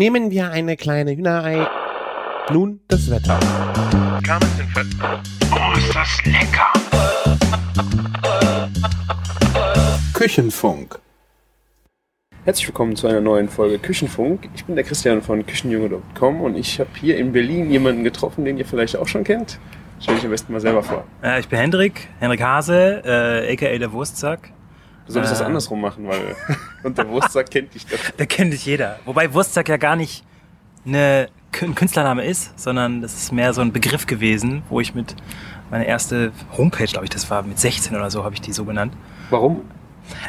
Nehmen wir eine kleine Hühnerei. Nun das Wetter. Oh, ist das lecker! Küchenfunk. Herzlich willkommen zu einer neuen Folge Küchenfunk. Ich bin der Christian von Küchenjunge.com und ich habe hier in Berlin jemanden getroffen, den ihr vielleicht auch schon kennt. Stell dich am besten mal selber vor. Äh, ich bin Hendrik, Hendrik Hase, äh, aka der Wurstsack. Du solltest das Äh. andersrum machen, weil unter Wurstsack kennt dich doch. Der kennt dich jeder. Wobei Wurstsack ja gar nicht eine, ein Künstlername ist, sondern das ist mehr so ein Begriff gewesen, wo ich mit meine erste Homepage, glaube ich, das war mit 16 oder so, habe ich die so genannt. Warum?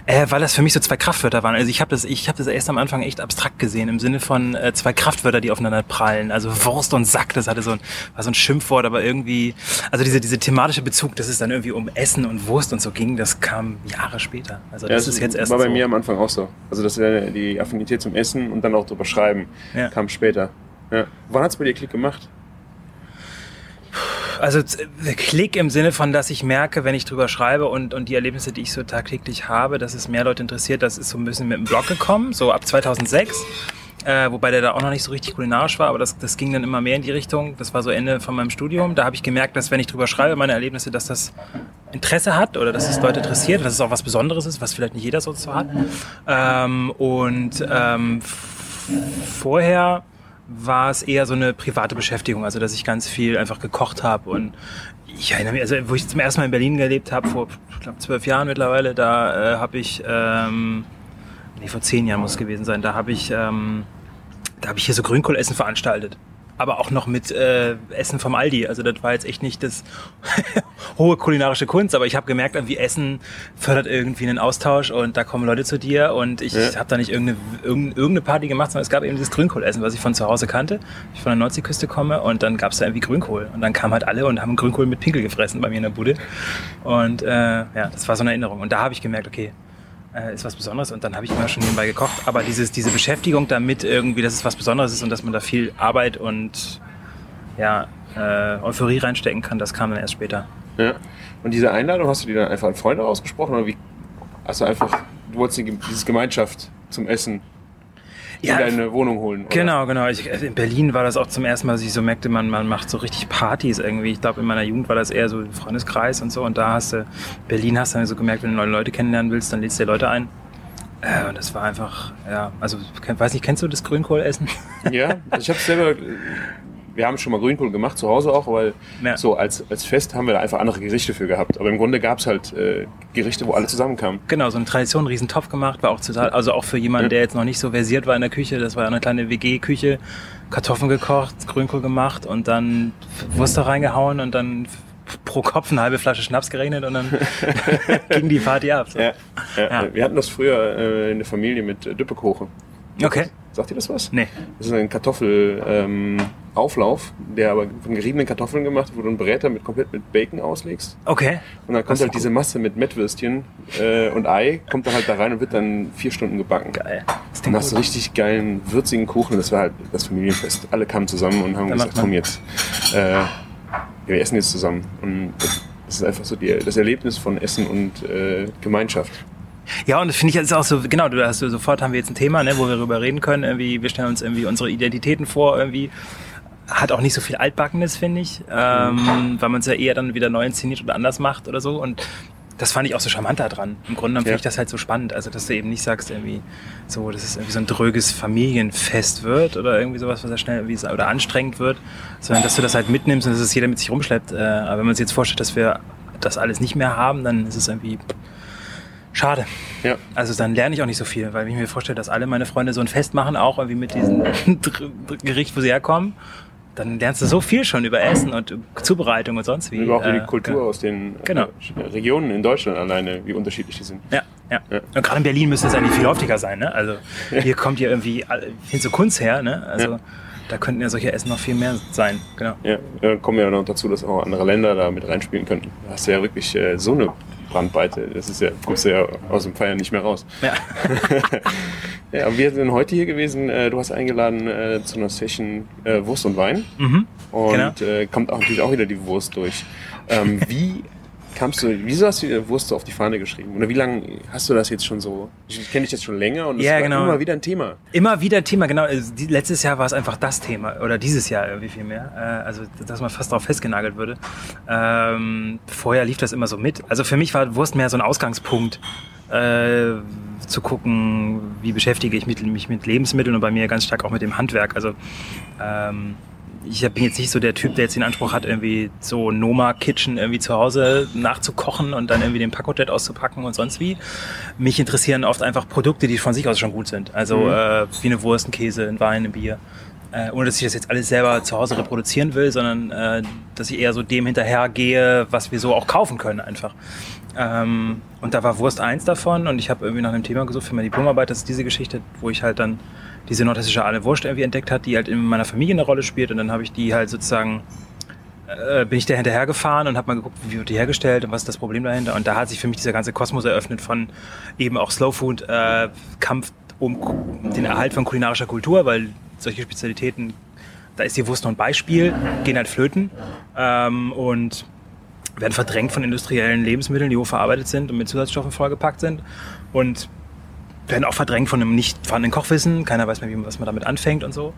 Äh, weil das für mich so zwei Kraftwörter waren. Also ich habe das, ich habe das erst am Anfang echt abstrakt gesehen im Sinne von äh, zwei Kraftwörter, die aufeinander prallen. Also Wurst und Sack, das hatte so ein, war so ein Schimpfwort, aber irgendwie, also diese diese thematische Bezug, dass es dann irgendwie um Essen und Wurst und so ging, das kam Jahre später. Also das ist jetzt erst war bei so. mir am Anfang auch so. Also das wäre die Affinität zum Essen und dann auch drüber schreiben Ja. kam später. Ja. Wann hat's bei dir Klick gemacht? Also z- Klick im Sinne von, dass ich merke, wenn ich drüber schreibe und, und die Erlebnisse, die ich so tagtäglich habe, dass es mehr Leute interessiert, das ist so ein bisschen mit dem Blog gekommen, so ab 2006. Äh, wobei der da auch noch nicht so richtig kulinarisch war, aber das, das ging dann immer mehr in die Richtung. Das war so Ende von meinem Studium. Da habe ich gemerkt, dass wenn ich drüber schreibe, meine Erlebnisse, dass das Interesse hat oder dass es Leute interessiert, dass es auch was Besonderes ist, was vielleicht nicht jeder so hat. Ähm, und ähm, vorher war es eher so eine private Beschäftigung, also dass ich ganz viel einfach gekocht habe und ich erinnere mich, also wo ich zum ersten Mal in Berlin gelebt habe, vor glaube zwölf Jahren mittlerweile, da äh, habe ich, ähm, nee, vor zehn Jahren muss es gewesen sein, da habe ich, ähm, da habe ich hier so Grünkohlessen veranstaltet. Aber auch noch mit äh, Essen vom Aldi. Also das war jetzt echt nicht das hohe kulinarische Kunst, aber ich habe gemerkt, irgendwie Essen fördert irgendwie einen Austausch und da kommen Leute zu dir und ich Ja. habe da nicht irgendeine, irgendeine, Party gemacht, sondern es gab eben dieses Grünkohlessen, was ich von zu Hause kannte. Ich von der Nordseeküste komme und dann gab es da irgendwie Grünkohl und dann kamen halt alle und haben Grünkohl mit Pinkel gefressen bei mir in der Bude und äh, ja, das war so eine Erinnerung und da habe ich gemerkt, okay, äh, ist was Besonderes und dann habe ich immer schon nebenbei gekocht. Aber dieses, diese Beschäftigung damit irgendwie, dass es was Besonderes ist und dass man da viel Arbeit und ja, äh, Euphorie reinstecken kann, das kam dann erst später. Ja. Und diese Einladung hast du die dann einfach an Freunde ausgesprochen oder wie? Also einfach, du wolltest die, dieses Gemeinschaft zum Essen Ja, in deine Wohnung holen. Oder? Genau, genau. Ich, in Berlin war das auch zum ersten Mal, dass ich so merkte, man, man macht so richtig Partys irgendwie. Ich glaube, in meiner Jugend war das eher so ein Freundeskreis und so. Und da hast du, Berlin hast du dann so gemerkt, wenn du neue Leute kennenlernen willst, dann lädst du dir Leute ein. Äh, und das war einfach, ja, also, weiß nicht, kennst du das Grünkohlessen? Ja, ich habe selber, wir haben schon mal Grünkohl gemacht, zu Hause auch, weil Ja. so als, als Fest haben wir da einfach andere Gerichte für gehabt. Aber im Grunde gab es halt äh, Gerichte, wo alle zusammenkamen. Genau, so eine Tradition, einen riesen Topf gemacht, war auch total, also auch für jemanden, Ja. der jetzt noch nicht so versiert war in der Küche, das war eine kleine WG-Küche, Kartoffeln gekocht, Grünkohl gemacht und dann Wurst da reingehauen und dann pro Kopf eine halbe Flasche Schnaps gerechnet und dann ging die Party ab. So. Ja, ja. Wir hatten das früher äh, in der Familie mit äh, Düppekuchen. Okay. Sagt ihr das was? Nee. Das ist ein Kartoffelauflauf, ähm, Auflauf, der aber von geriebenen Kartoffeln gemacht du einen Bräter mit komplett mit Bacon auslegst. Okay. Und dann kommt halt cool. diese Masse mit Mettwürstchen äh, und Ei, kommt da halt da rein und wird dann vier Stunden gebacken. Geil. Das Und hast du richtig geilen, würzigen Kuchen. Das war halt das Familienfest. Alle kamen zusammen und haben Da gesagt, komm jetzt, äh, wir essen jetzt zusammen. Und das das ist einfach so die, das Erlebnis von Essen und äh, Gemeinschaft. Ja, und das finde ich jetzt auch so, genau, du hast sofort haben wir jetzt ein Thema, ne, wo wir darüber reden können. Irgendwie, wir stellen uns irgendwie unsere Identitäten vor, irgendwie. Hat auch nicht so viel Altbackenes, finde ich, ähm, weil man es ja eher dann wieder neu inszeniert oder anders macht oder so. Und das fand ich auch so charmant daran. Im Grunde genommen finde Ja. ich das halt so spannend. Also, dass du eben nicht sagst, irgendwie so, dass es irgendwie so ein dröges Familienfest wird oder irgendwie sowas, was ja schnell irgendwie oder anstrengend wird, sondern dass du das halt mitnimmst und dass es jeder mit sich rumschleppt. Äh, aber wenn man sich jetzt vorstellt, dass wir das alles nicht mehr haben, dann ist es irgendwie schade. Ja. Also dann lerne ich auch nicht so viel, weil ich mir vorstelle, dass alle meine Freunde so ein Fest machen, auch irgendwie mit diesem Gericht, wo sie herkommen, dann lernst du so viel schon über Essen und Zubereitung und sonst wie. Und überhaupt Äh, die Kultur aus den Genau. äh, Regionen in Deutschland alleine, wie unterschiedlich die sind. Ja, ja. Ja. Und gerade in Berlin müsste es eigentlich viel heftiger sein, ne? Also hier kommt ja irgendwie viel so Kunst her, ne? Also Ja. da könnten ja solche Essen noch viel mehr sein, genau. Ja, äh, kommen ja noch dazu, dass auch andere Länder da mit reinspielen könnten. Da hast du ja wirklich äh, so eine Brandweite. Das ist ja, kommst du ja aus dem Feiern nicht mehr raus. Ja. Ja, wir sind heute hier gewesen. Äh, du hast eingeladen äh, zu einer Session äh, Wurst und Wein. Mhm. Und Genau. äh, kommt auch natürlich auch wieder die Wurst durch. Ähm, wie kamst du, wieso hast du die Wurst auf die Fahne geschrieben? Oder wie lange hast du das jetzt schon so? Ich kenne dich jetzt schon länger und es Ja, war genau. immer wieder ein Thema. Immer wieder Thema, genau. Also die, letztes Jahr war es einfach das Thema. Oder dieses Jahr irgendwie viel mehr. Äh, also, dass man fast darauf festgenagelt würde. Ähm, vorher lief das immer so mit. Also für mich war Wurst mehr so ein Ausgangspunkt. Äh, zu gucken, wie beschäftige ich mich, mich mit Lebensmitteln und bei mir ganz stark auch mit dem Handwerk. Also ähm, ich bin jetzt nicht so der Typ, der jetzt den Anspruch hat, irgendwie so Noma Kitchen irgendwie zu Hause nachzukochen und dann irgendwie den Pacojet auszupacken und sonst wie. Mich interessieren oft einfach Produkte, die von sich aus schon gut sind. Also Mhm. äh, wie eine Wurst, ein Käse, ein Wein, ein Bier. Äh, ohne dass ich das jetzt alles selber zu Hause reproduzieren will, sondern äh, dass ich eher so dem hinterhergehe, was wir so auch kaufen können einfach. Ähm, und da war Wurst eins davon und ich habe irgendwie nach einem Thema gesucht für meine Diplomarbeit. Das ist diese Geschichte, wo ich halt dann diese nordhessische Aale Wurst irgendwie entdeckt hat, die halt in meiner Familie eine Rolle spielt und dann habe ich die halt sozusagen äh, bin ich da hinterhergefahren und habe mal geguckt, wie wird die hergestellt und was ist das Problem dahinter. Und da hat sich für mich dieser ganze Kosmos eröffnet von eben auch Slow Food, äh, Kampf um den Erhalt von kulinarischer Kultur, weil solche Spezialitäten, da ist die Wurst noch ein Beispiel, gehen halt flöten ähm, und werden verdrängt von industriellen Lebensmitteln, die hochverarbeitet sind und mit Zusatzstoffen vollgepackt sind. Und werden auch verdrängt von einem nicht vorhandenen Kochwissen. Keiner weiß mehr, wie, was man damit anfängt und so.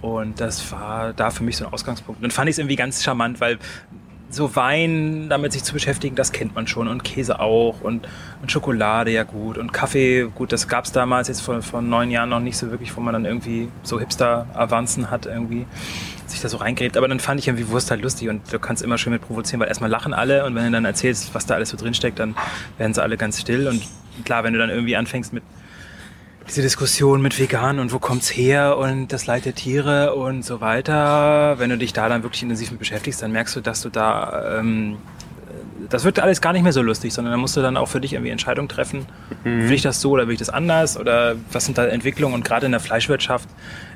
Und das war da für mich so ein Ausgangspunkt. Und fand ich es irgendwie ganz charmant, weil so Wein, damit sich zu beschäftigen, das kennt man schon. Und Käse auch. Und, und Schokolade ja gut. Und Kaffee, gut, das gab es damals jetzt vor, vor neun Jahren noch nicht so wirklich, wo man dann irgendwie so Hipster-Avanzen hat irgendwie sich da so reingräbt. Aber dann fand ich irgendwie Wurst halt lustig und du kannst immer schön mit provozieren, weil erstmal lachen alle und wenn du dann erzählst, was da alles so drinsteckt, dann werden sie alle ganz still. Und klar, wenn du dann irgendwie anfängst mit diese Diskussion mit vegan und wo kommt's her und das Leid der Tiere und so weiter, wenn du dich da dann wirklich intensiv mit beschäftigst, dann merkst du, dass du da, ähm, das wird alles gar nicht mehr so lustig, sondern da musst du dann auch für dich irgendwie Entscheidungen treffen, will ich das so oder will ich das anders? Oder was sind da Entwicklungen? Und gerade in der Fleischwirtschaft,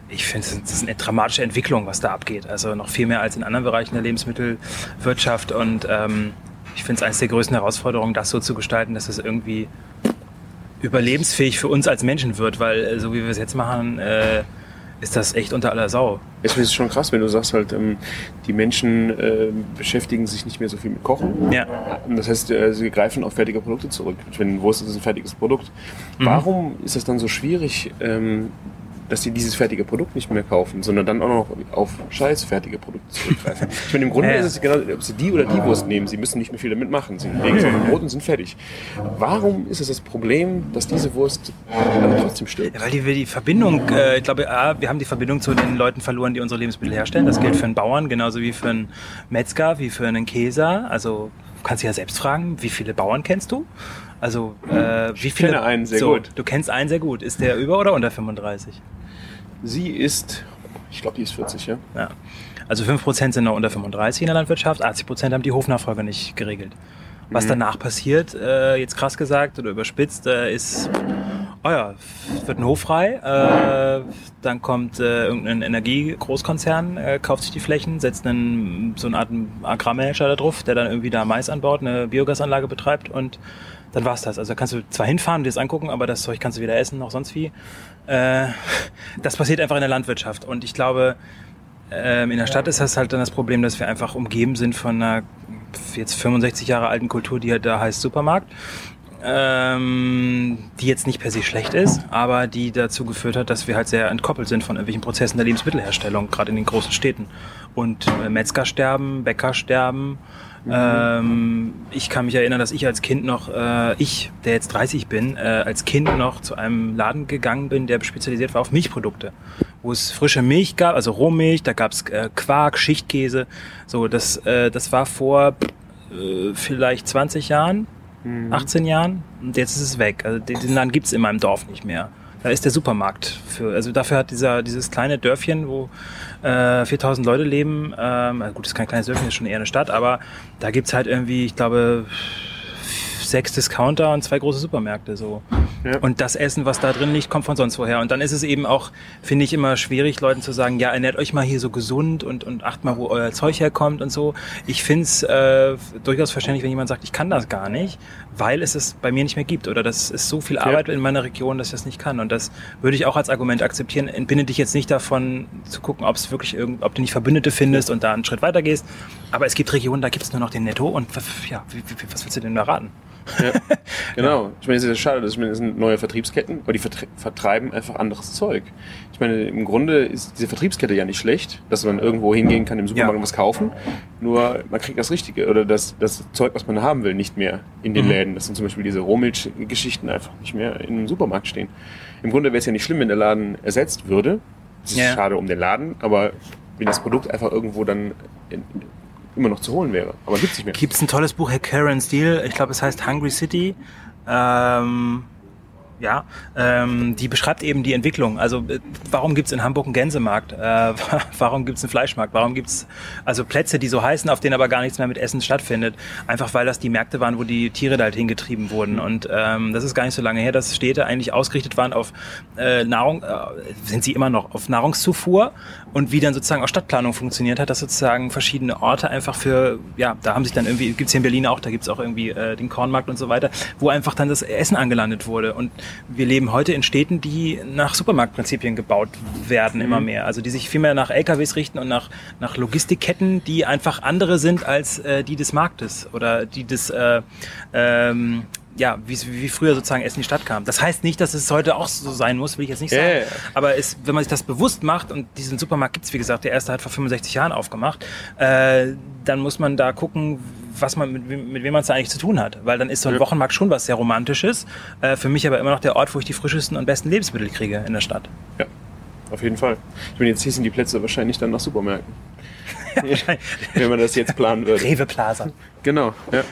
ich finde, das ist eine dramatische Entwicklung, was da abgeht, also noch viel mehr als in anderen Bereichen der Lebensmittelwirtschaft. Und ähm, ich finde es eines der größten Herausforderungen, das so zu gestalten, dass es irgendwie überlebensfähig für uns als Menschen wird, weil äh, so wie wir es jetzt machen, äh, ist das echt unter aller Sau. Es ist schon krass, wenn du sagst halt, ähm, die Menschen äh, beschäftigen sich nicht mehr so viel mit Kochen. Ja. Das heißt, äh, sie greifen auf fertige Produkte zurück. Wenn Wurst ist ein fertiges Produkt. Mhm. Warum ist es dann so schwierig, ähm, dass sie dieses fertige Produkt nicht mehr kaufen, sondern dann auch noch auf scheiß fertige Produkte zurückgreifen? ich meine, im Grunde Ja. ist es genau, ob sie die oder die Wurst nehmen, sie müssen nicht mehr viel damit machen. Sie legen es auf ein Brot und sind fertig. Warum ist es das Problem, dass diese Wurst aber trotzdem stirbt? Ja, weil die, wir die Verbindung, äh, ich glaube, A, wir haben die Verbindung zu den Leuten verloren, die unsere Lebensmittel herstellen. Das gilt für einen Bauern, genauso wie für einen Metzger, wie für einen Käser. Also du kannst dich ja selbst fragen, wie viele Bauern kennst du? Also äh, wie viele? kenne einen sehr so, gut. Du kennst einen sehr gut. Ist der über oder unter 35? Sie ist, ich glaube, die ist 40, ja? Ja. Also 5% sind noch unter 35 in der Landwirtschaft, 80% haben die Hofnachfolge nicht geregelt. Was Mhm. danach passiert, äh, jetzt krass gesagt oder überspitzt, äh, ist, oh ja, wird ein Hof frei, äh, dann kommt äh, irgendein Energiegroßkonzern, äh, kauft sich die Flächen, setzt einen, so eine Art Agrarmanager da drauf, der dann irgendwie da Mais anbaut, eine Biogasanlage betreibt und dann war's das. Also kannst du zwar hinfahren und dir das angucken, aber das Zeug kannst du weder essen noch sonst wie. Äh, das passiert einfach in der Landwirtschaft und ich glaube, ähm, in der Stadt ist das halt dann das Problem, dass wir einfach umgeben sind von einer jetzt 65 Jahre alten Kultur, die halt da heißt Supermarkt. Ähm, die jetzt nicht per se schlecht ist, aber die dazu geführt hat, dass wir halt sehr entkoppelt sind von irgendwelchen Prozessen der Lebensmittelherstellung, gerade in den großen Städten. Und äh, Metzger sterben, Bäcker sterben. Ähm, ich kann mich erinnern, dass ich als Kind noch, äh, ich, der jetzt 30 bin, äh, als Kind noch zu einem Laden gegangen bin, der spezialisiert war auf Milchprodukte, wo es frische Milch gab, also Rohmilch, da gab es äh, Quark, Schichtkäse. So, das, äh, das war vor äh, vielleicht 20 Jahren, 18 Jahren und jetzt ist es weg. Also den den Laden gibt's in meinem Dorf nicht mehr. Da ist der Supermarkt für. Also dafür hat dieser dieses kleine Dörfchen, wo äh, 4000 Leute leben. Ähm, gut, das ist kein kleines Dörfchen, ist schon eher eine Stadt, aber da gibt's halt irgendwie, ich glaube, sechs Discounter und zwei große Supermärkte. So. Ja. Und das Essen, was da drin liegt, kommt von sonst woher. Und dann ist es eben auch, finde ich, immer schwierig, Leuten zu sagen, ja, ernährt euch mal hier so gesund und, und acht mal, wo euer Zeug herkommt und so. Ich finde es äh, durchaus verständlich, wenn jemand sagt, ich kann das gar nicht, weil es es bei mir nicht mehr gibt. Oder das ist so viel Arbeit in meiner Region, dass ich das nicht kann. Und das würde ich auch als Argument akzeptieren. Entbinde dich jetzt nicht davon, zu gucken, ob es wirklich irgend, ob du nicht Verbündete findest und da einen Schritt weiter gehst. Aber es gibt Regionen, da gibt es nur noch den Netto und ja, was willst du denn da raten? Ja, genau. Ich meine, es ist ja schade, dass ich meine, es sind neue Vertriebsketten, aber die vertre- vertreiben einfach anderes Zeug. Ich meine, im Grunde ist diese Vertriebskette ja nicht schlecht, dass man irgendwo hingehen kann im Supermarkt Ja. und was kaufen. Nur man kriegt das Richtige oder das, das Zeug, was man haben will, nicht mehr in den Mhm. Läden. Das sind zum Beispiel diese Rohmilch-Geschichten einfach nicht mehr in einem Supermarkt stehen. Im Grunde wäre es ja nicht schlimm, wenn der Laden ersetzt würde. Es ist Ja. schade um den Laden, aber wenn das Produkt einfach irgendwo dann immer noch zu holen wäre. Aber gibt's nicht mehr. Gibt es ein tolles Buch, Herr Karen Steele, ich glaube, es heißt Hungry City. Ähm, ja, ähm, die beschreibt eben die Entwicklung. Also äh, warum gibt's in Hamburg einen Gänsemarkt? Äh, warum gibt's einen Fleischmarkt? Warum gibt's also Plätze, die so heißen, auf denen aber gar nichts mehr mit Essen stattfindet? Einfach weil das die Märkte waren, wo die Tiere da halt hingetrieben wurden. Und ähm, das ist gar nicht so lange her, dass Städte eigentlich ausgerichtet waren auf äh, Nahrung, äh, sind sie immer noch, auf Nahrungszufuhr und wie dann sozusagen auch Stadtplanung funktioniert hat, dass sozusagen verschiedene Orte einfach für, ja, da haben sich dann irgendwie, gibt's hier in Berlin auch, da gibt's auch irgendwie äh, den Kornmarkt und so weiter, wo einfach dann das Essen angelandet wurde. Und wir leben heute in Städten, die nach Supermarktprinzipien gebaut werden, immer mehr. Also die sich viel mehr nach LKWs richten und nach, nach Logistikketten, die einfach andere sind als äh, die des Marktes oder die des äh, ähm, ja, wie, wie früher sozusagen Essen in die Stadt kam. Das heißt nicht, dass es heute auch so sein muss, will ich jetzt nicht sagen. ja. Aber es, wenn man sich das bewusst macht, und diesen Supermarkt gibt's wie gesagt, der erste hat vor 65 Jahren aufgemacht, äh, dann muss man da gucken, was man mit, wem- mit wem man es da eigentlich zu tun hat. Weil dann ist so ein Ja. Wochenmarkt schon was sehr Romantisches. Äh, für mich aber immer noch der Ort, wo ich die frischesten und besten Lebensmittel kriege in der Stadt. Ja, auf jeden Fall. Ich meine, jetzt hießen die Plätze wahrscheinlich dann nach Supermärkten. Wenn man das jetzt planen würde. Rewe Plaza. Genau, ja.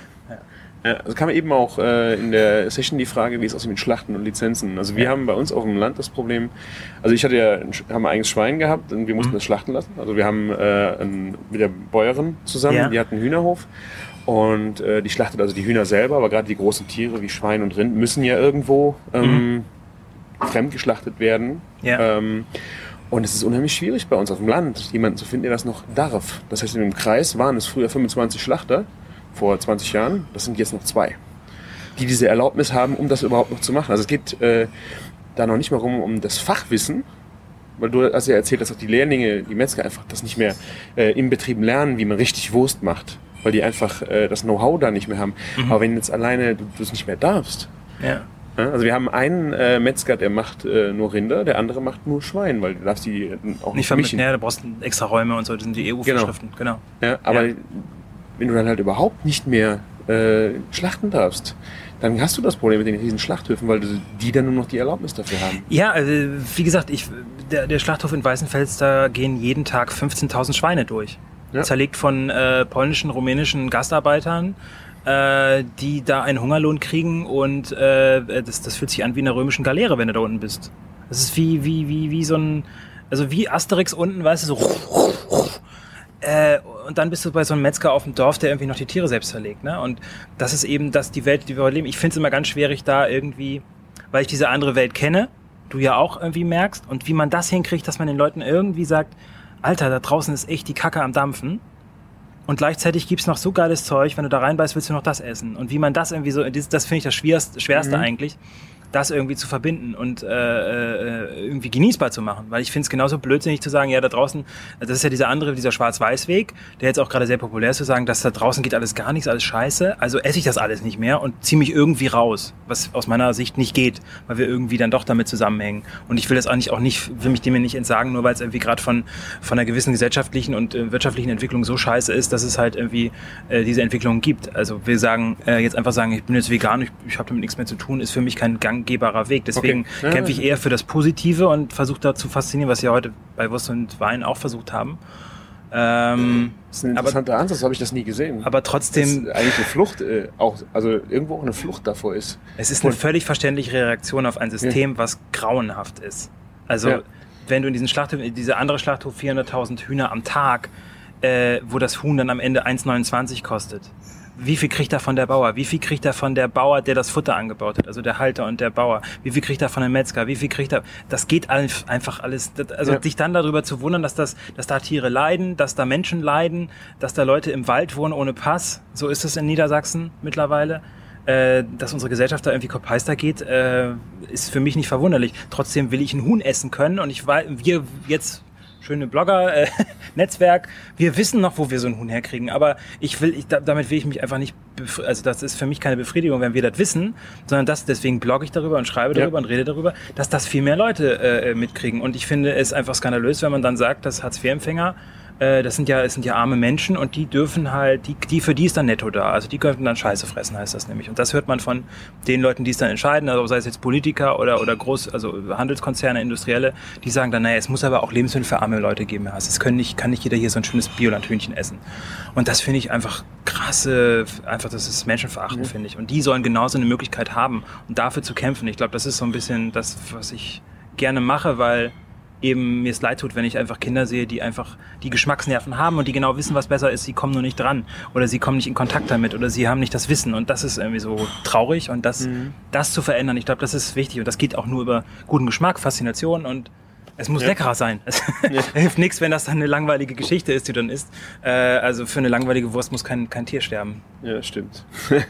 Also kam eben auch äh, in der Session die Frage, wie es aussieht mit Schlachten und Lizenzen. Also wir Ja. haben bei uns auf dem Land das Problem, also ich hatte ja haben ein eigenes Schwein gehabt und wir mussten Mhm. das schlachten lassen. Also wir haben äh, ein, mit der Bäuerin zusammen, Ja. die hat einen Hühnerhof und äh, die schlachtet also die Hühner selber, aber gerade die großen Tiere wie Schwein und Rind müssen ja irgendwo ähm, fremd geschlachtet werden. Ja. Ähm, und es ist unheimlich schwierig bei uns auf dem Land, jemanden zu finden, der das noch darf. Das heißt, in dem Kreis waren es früher 25 Schlachter vor 20 Jahren. Das sind jetzt noch zwei, die diese Erlaubnis haben, um das überhaupt noch zu machen. Also es geht äh, da noch nicht mal rum um das Fachwissen, weil du hast ja erzählt, dass auch die Lehrlinge, die Metzger einfach das nicht mehr äh, im Betrieb lernen, wie man richtig Wurst macht, weil die einfach äh, das Know-how da nicht mehr haben. Aber wenn jetzt alleine du es nicht mehr darfst, Ja. ja, Also wir haben einen äh, Metzger, der macht äh, nur Rinder, der andere macht nur Schwein, weil du darfst die äh, auch Nicht nicht vermischen. mischen. Ja, da brauchst du extra Räume und so, das sind die EU-Vorschriften. Genau. Ja, aber Ja. Wenn du dann halt überhaupt nicht mehr äh, schlachten darfst, dann hast du das Problem mit den riesen Schlachthöfen, weil du, die dann nur noch die Erlaubnis dafür haben. Ja, also, wie gesagt, ich, der, der Schlachthof in Weißenfels, da gehen jeden Tag 15.000 Schweine durch. Ja. Zerlegt von äh, polnischen, rumänischen Gastarbeitern, äh, die da einen Hungerlohn kriegen und äh, das, das fühlt sich an wie in einer römischen Galeere, wenn du da unten bist. Das ist wie, wie, wie, wie so ein, also wie Asterix unten, weißt du, so äh, und dann bist du bei so einem Metzger auf dem Dorf, der irgendwie noch die Tiere selbst verlegt. Ne? Und das ist eben das, die Welt, die wir heute leben. Ich finde es immer ganz schwierig, da irgendwie, weil ich diese andere Welt kenne, du ja auch irgendwie merkst, und wie man das hinkriegt, dass man den Leuten irgendwie sagt, Alter, da draußen ist echt die Kacke am Dampfen. Und gleichzeitig gibt's noch so geiles Zeug, wenn du da reinbeißt, willst du noch das essen. Und wie man das irgendwie so, das, das finde ich das Schwerste, Schwerste Mhm. eigentlich, das irgendwie zu verbinden und äh, äh, irgendwie genießbar zu machen. Weil ich finde es genauso blödsinnig zu sagen, ja, da draußen, das ist ja dieser andere, dieser Schwarz-Weiß-Weg, der jetzt auch gerade sehr populär ist, zu sagen, dass da draußen geht alles gar nichts, alles scheiße. Also esse ich das alles nicht mehr und ziehe mich irgendwie raus, was aus meiner Sicht nicht geht, weil wir irgendwie dann doch damit zusammenhängen. Und ich will das eigentlich auch nicht, will mich dem nicht entsagen, nur weil es irgendwie gerade von, von einer gewissen gesellschaftlichen und äh, wirtschaftlichen Entwicklung so scheiße ist, dass es halt irgendwie äh, diese Entwicklung gibt. Also wir sagen, äh, jetzt einfach sagen, ich bin jetzt vegan, ich, ich habe damit nichts mehr zu tun, ist für mich kein ganggebarer Weg. Deswegen Okay. Ja. kämpfe ich eher für das Positive und versuche da zu faszinieren, was wir heute bei Wurst und Wein auch versucht haben. Ähm, Das ist ein aber, interessanter Ansatz, so habe ich das nie gesehen. aber trotzdem, ist eigentlich eine Flucht, äh, auch, also irgendwo auch eine Flucht davor ist. es ist eine völlig verständliche Reaktion auf ein System, was grauenhaft ist. Also, Ja. wenn du in diesen Schlachthof, in diese andere Schlachthof 400.000 Hühner am Tag, äh, wo das Huhn dann am Ende 1,29 kostet. Wie viel kriegt er von der Bauer? Wie viel kriegt er von der Bauer, der das Futter angebaut hat? Also der Halter und der Bauer. Wie viel kriegt er von dem Metzger? Wie viel kriegt er? Das geht einfach alles. Also ja. sich dann darüber zu wundern, dass das, dass da Tiere leiden, dass da Menschen leiden, dass da Leute im Wald wohnen ohne Pass. So ist es in Niedersachsen mittlerweile. Äh, dass unsere Gesellschaft da irgendwie kopeister geht, äh, ist für mich nicht verwunderlich. Trotzdem will ich ein Huhn essen können und ich weiß, wir jetzt schöne Blogger-Netzwerk. Äh, wir wissen noch, wo wir so ein Huhn herkriegen, aber ich will, ich, damit will ich mich einfach nicht, also das ist für mich keine Befriedigung, wenn wir das wissen, sondern das, deswegen blogge ich darüber und schreibe darüber ja. und rede darüber, dass das viel mehr Leute äh, mitkriegen. Und ich finde es einfach skandalös, wenn man dann sagt, dass Hartz-IV-Empfänger äh, das sind ja, es sind ja arme Menschen und die dürfen halt, die, die für die ist dann netto da. Also die könnten dann Scheiße fressen, heißt das nämlich. Und das hört man von den Leuten, die es dann entscheiden, also sei es jetzt Politiker oder, oder Groß, also Handelskonzerne, Industrielle, die sagen dann, naja, es muss aber auch Lebensmittel für arme Leute geben. Also es können nicht, kann nicht jeder hier so ein schönes Biolandhühnchen essen. Und das finde ich einfach krasse, einfach das ist menschenverachtend, mhm. finde ich. Und die sollen genauso eine Möglichkeit haben, um dafür zu kämpfen. Ich glaube, das ist so ein bisschen das, was ich gerne mache, weil eben mir es leid tut, wenn ich einfach Kinder sehe, die einfach die Geschmacksnerven haben und die genau wissen, was besser ist, sie kommen nur nicht dran oder sie kommen nicht in Kontakt damit oder sie haben nicht das Wissen und das ist irgendwie so traurig und das, mhm. das zu verändern, ich glaube, das ist wichtig und das geht auch nur über guten Geschmack, Faszination und es muss ja. leckerer sein. Es ja. hilft nichts, wenn das dann eine langweilige Geschichte ist, die dann ist. Äh, also für eine langweilige Wurst muss kein, kein Tier sterben. Ja, stimmt.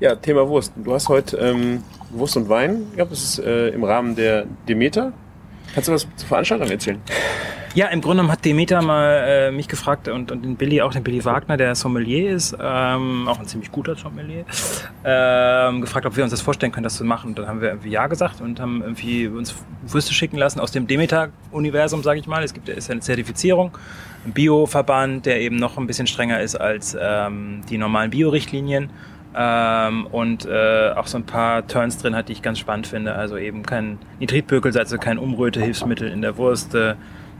ja, Thema Wurst. Du hast heute ähm, Wurst und Wein gehabt. Das ist äh, im Rahmen der Demeter. Kannst du was zur Veranstaltung erzählen? Ja, im Grunde hat Demeter mal äh, mich gefragt und, und den Billy, auch den Billy Wagner, der Sommelier ist, ähm, auch ein ziemlich guter Sommelier, ähm, gefragt, ob wir uns das vorstellen können, das zu machen. Und dann haben wir irgendwie Ja gesagt und haben irgendwie uns Würste schicken lassen aus dem Demeter-Universum, sage ich mal. Es gibt ist eine Zertifizierung, ein Bio-Verband, der eben noch ein bisschen strenger ist als ähm, die normalen Bio-Richtlinien ähm, und äh, auch so ein paar Turns drin hat, die ich ganz spannend finde. Also eben kein Nitritbökel, also kein Umrötehilfsmittel in der Wurst, äh,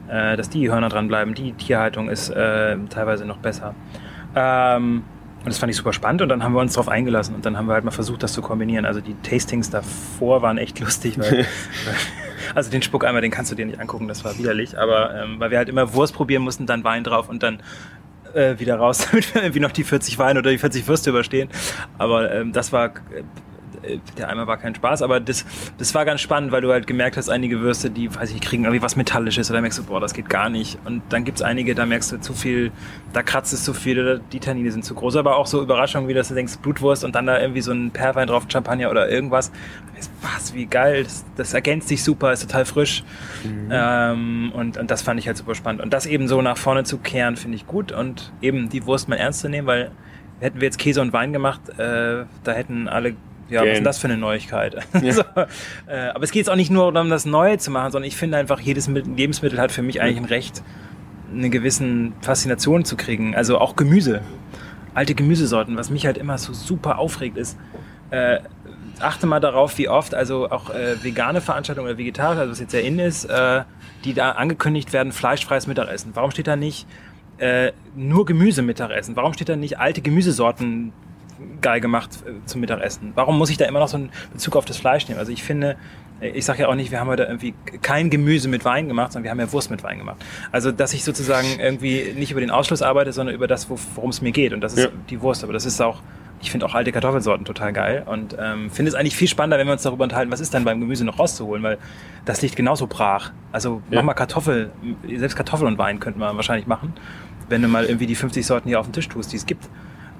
dass die Hörner dranbleiben. Die Tierhaltung ist äh, teilweise noch besser. Ähm, und das fand ich super spannend und dann haben wir uns darauf eingelassen und dann haben wir halt mal versucht, das zu kombinieren. Also die Tastings davor waren echt lustig, weil, also den Spuck einmal, den kannst du dir nicht angucken, das war widerlich, aber ähm, weil wir halt immer Wurst probieren mussten, dann Wein drauf und dann äh, wieder raus, damit wir irgendwie noch die 40 Weine oder die 40 Würste überstehen. Aber ähm, das war äh, der Eimer war kein Spaß, aber das, das war ganz spannend, weil du halt gemerkt hast, einige Würste, die, weiß ich, kriegen irgendwie was Metallisches oder merkst du, boah, das geht gar nicht. Und dann gibt's einige, da merkst du zu viel, da kratzt es zu viel oder die Tannine sind zu groß. Aber auch so Überraschungen, wie dass du denkst, Blutwurst und dann da irgendwie so ein Perwein drauf, Champagner oder irgendwas. Was, wie geil, das, das ergänzt sich super, ist total frisch. Mhm. Ähm, und, und das fand ich halt super spannend. Und das eben so nach vorne zu kehren, finde ich gut. Und eben die Wurst mal ernst zu nehmen, weil hätten wir jetzt Käse und Wein gemacht, äh, da hätten alle ja, was ist denn das für eine Neuigkeit? Ja. so, äh, aber es geht jetzt auch nicht nur darum, das Neue zu machen, sondern ich finde einfach, jedes Lebensmittel hat für mich eigentlich ein Recht, eine gewissen Faszination zu kriegen. Also auch Gemüse. Alte Gemüsesorten, was mich halt immer so super aufregt, ist, äh, achte mal darauf, wie oft, also auch äh, vegane Veranstaltungen oder vegetarisch, also was jetzt sehr in ist, äh, die da angekündigt werden, fleischfreies Mittagessen. Warum steht da nicht äh, nur Gemüse Mittagessen? Warum steht da nicht alte Gemüsesorten geil gemacht äh, zum Mittagessen. Warum muss ich da immer noch so einen Bezug auf das Fleisch nehmen? Also ich finde, ich sage ja auch nicht, wir haben heute irgendwie kein Gemüse mit Wein gemacht, sondern wir haben ja Wurst mit Wein gemacht. Also dass ich sozusagen irgendwie nicht über den Ausschluss arbeite, sondern über das, worum es mir geht. Und das ist ja. die Wurst. Aber das ist auch, ich finde auch alte Kartoffelsorten total geil und ähm, finde es eigentlich viel spannender, wenn wir uns darüber unterhalten, was ist denn beim Gemüse noch rauszuholen, weil das liegt genauso brach. Also ja. mach mal Kartoffel, selbst Kartoffel und Wein könnte man wahrscheinlich machen, wenn du mal irgendwie die 50 Sorten hier auf den Tisch tust, die es gibt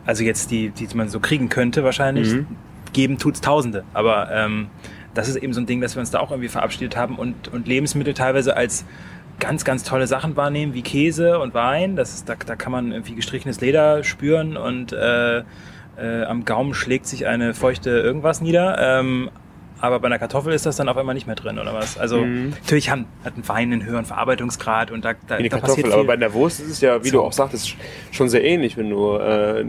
also jetzt die, die man so kriegen könnte wahrscheinlich, mhm. geben tut's Tausende. Aber ähm, das ist eben so ein Ding, dass wir uns da auch irgendwie verabschiedet haben und, und Lebensmittel teilweise als ganz, ganz tolle Sachen wahrnehmen, wie Käse und Wein. Das ist, da, da kann man irgendwie gestrichenes Leder spüren und äh, äh, am Gaumen schlägt sich eine feuchte irgendwas nieder. Ähm, aber bei einer Kartoffel ist das dann auf einmal nicht mehr drin, oder was? Also mhm. natürlich haben, hat ein Wein einen höheren Verarbeitungsgrad und da, da, da Kartoffel, passiert viel. Aber bei der Wurst ist es ja, wie so. du auch sagtest, schon sehr ähnlich, wenn du äh,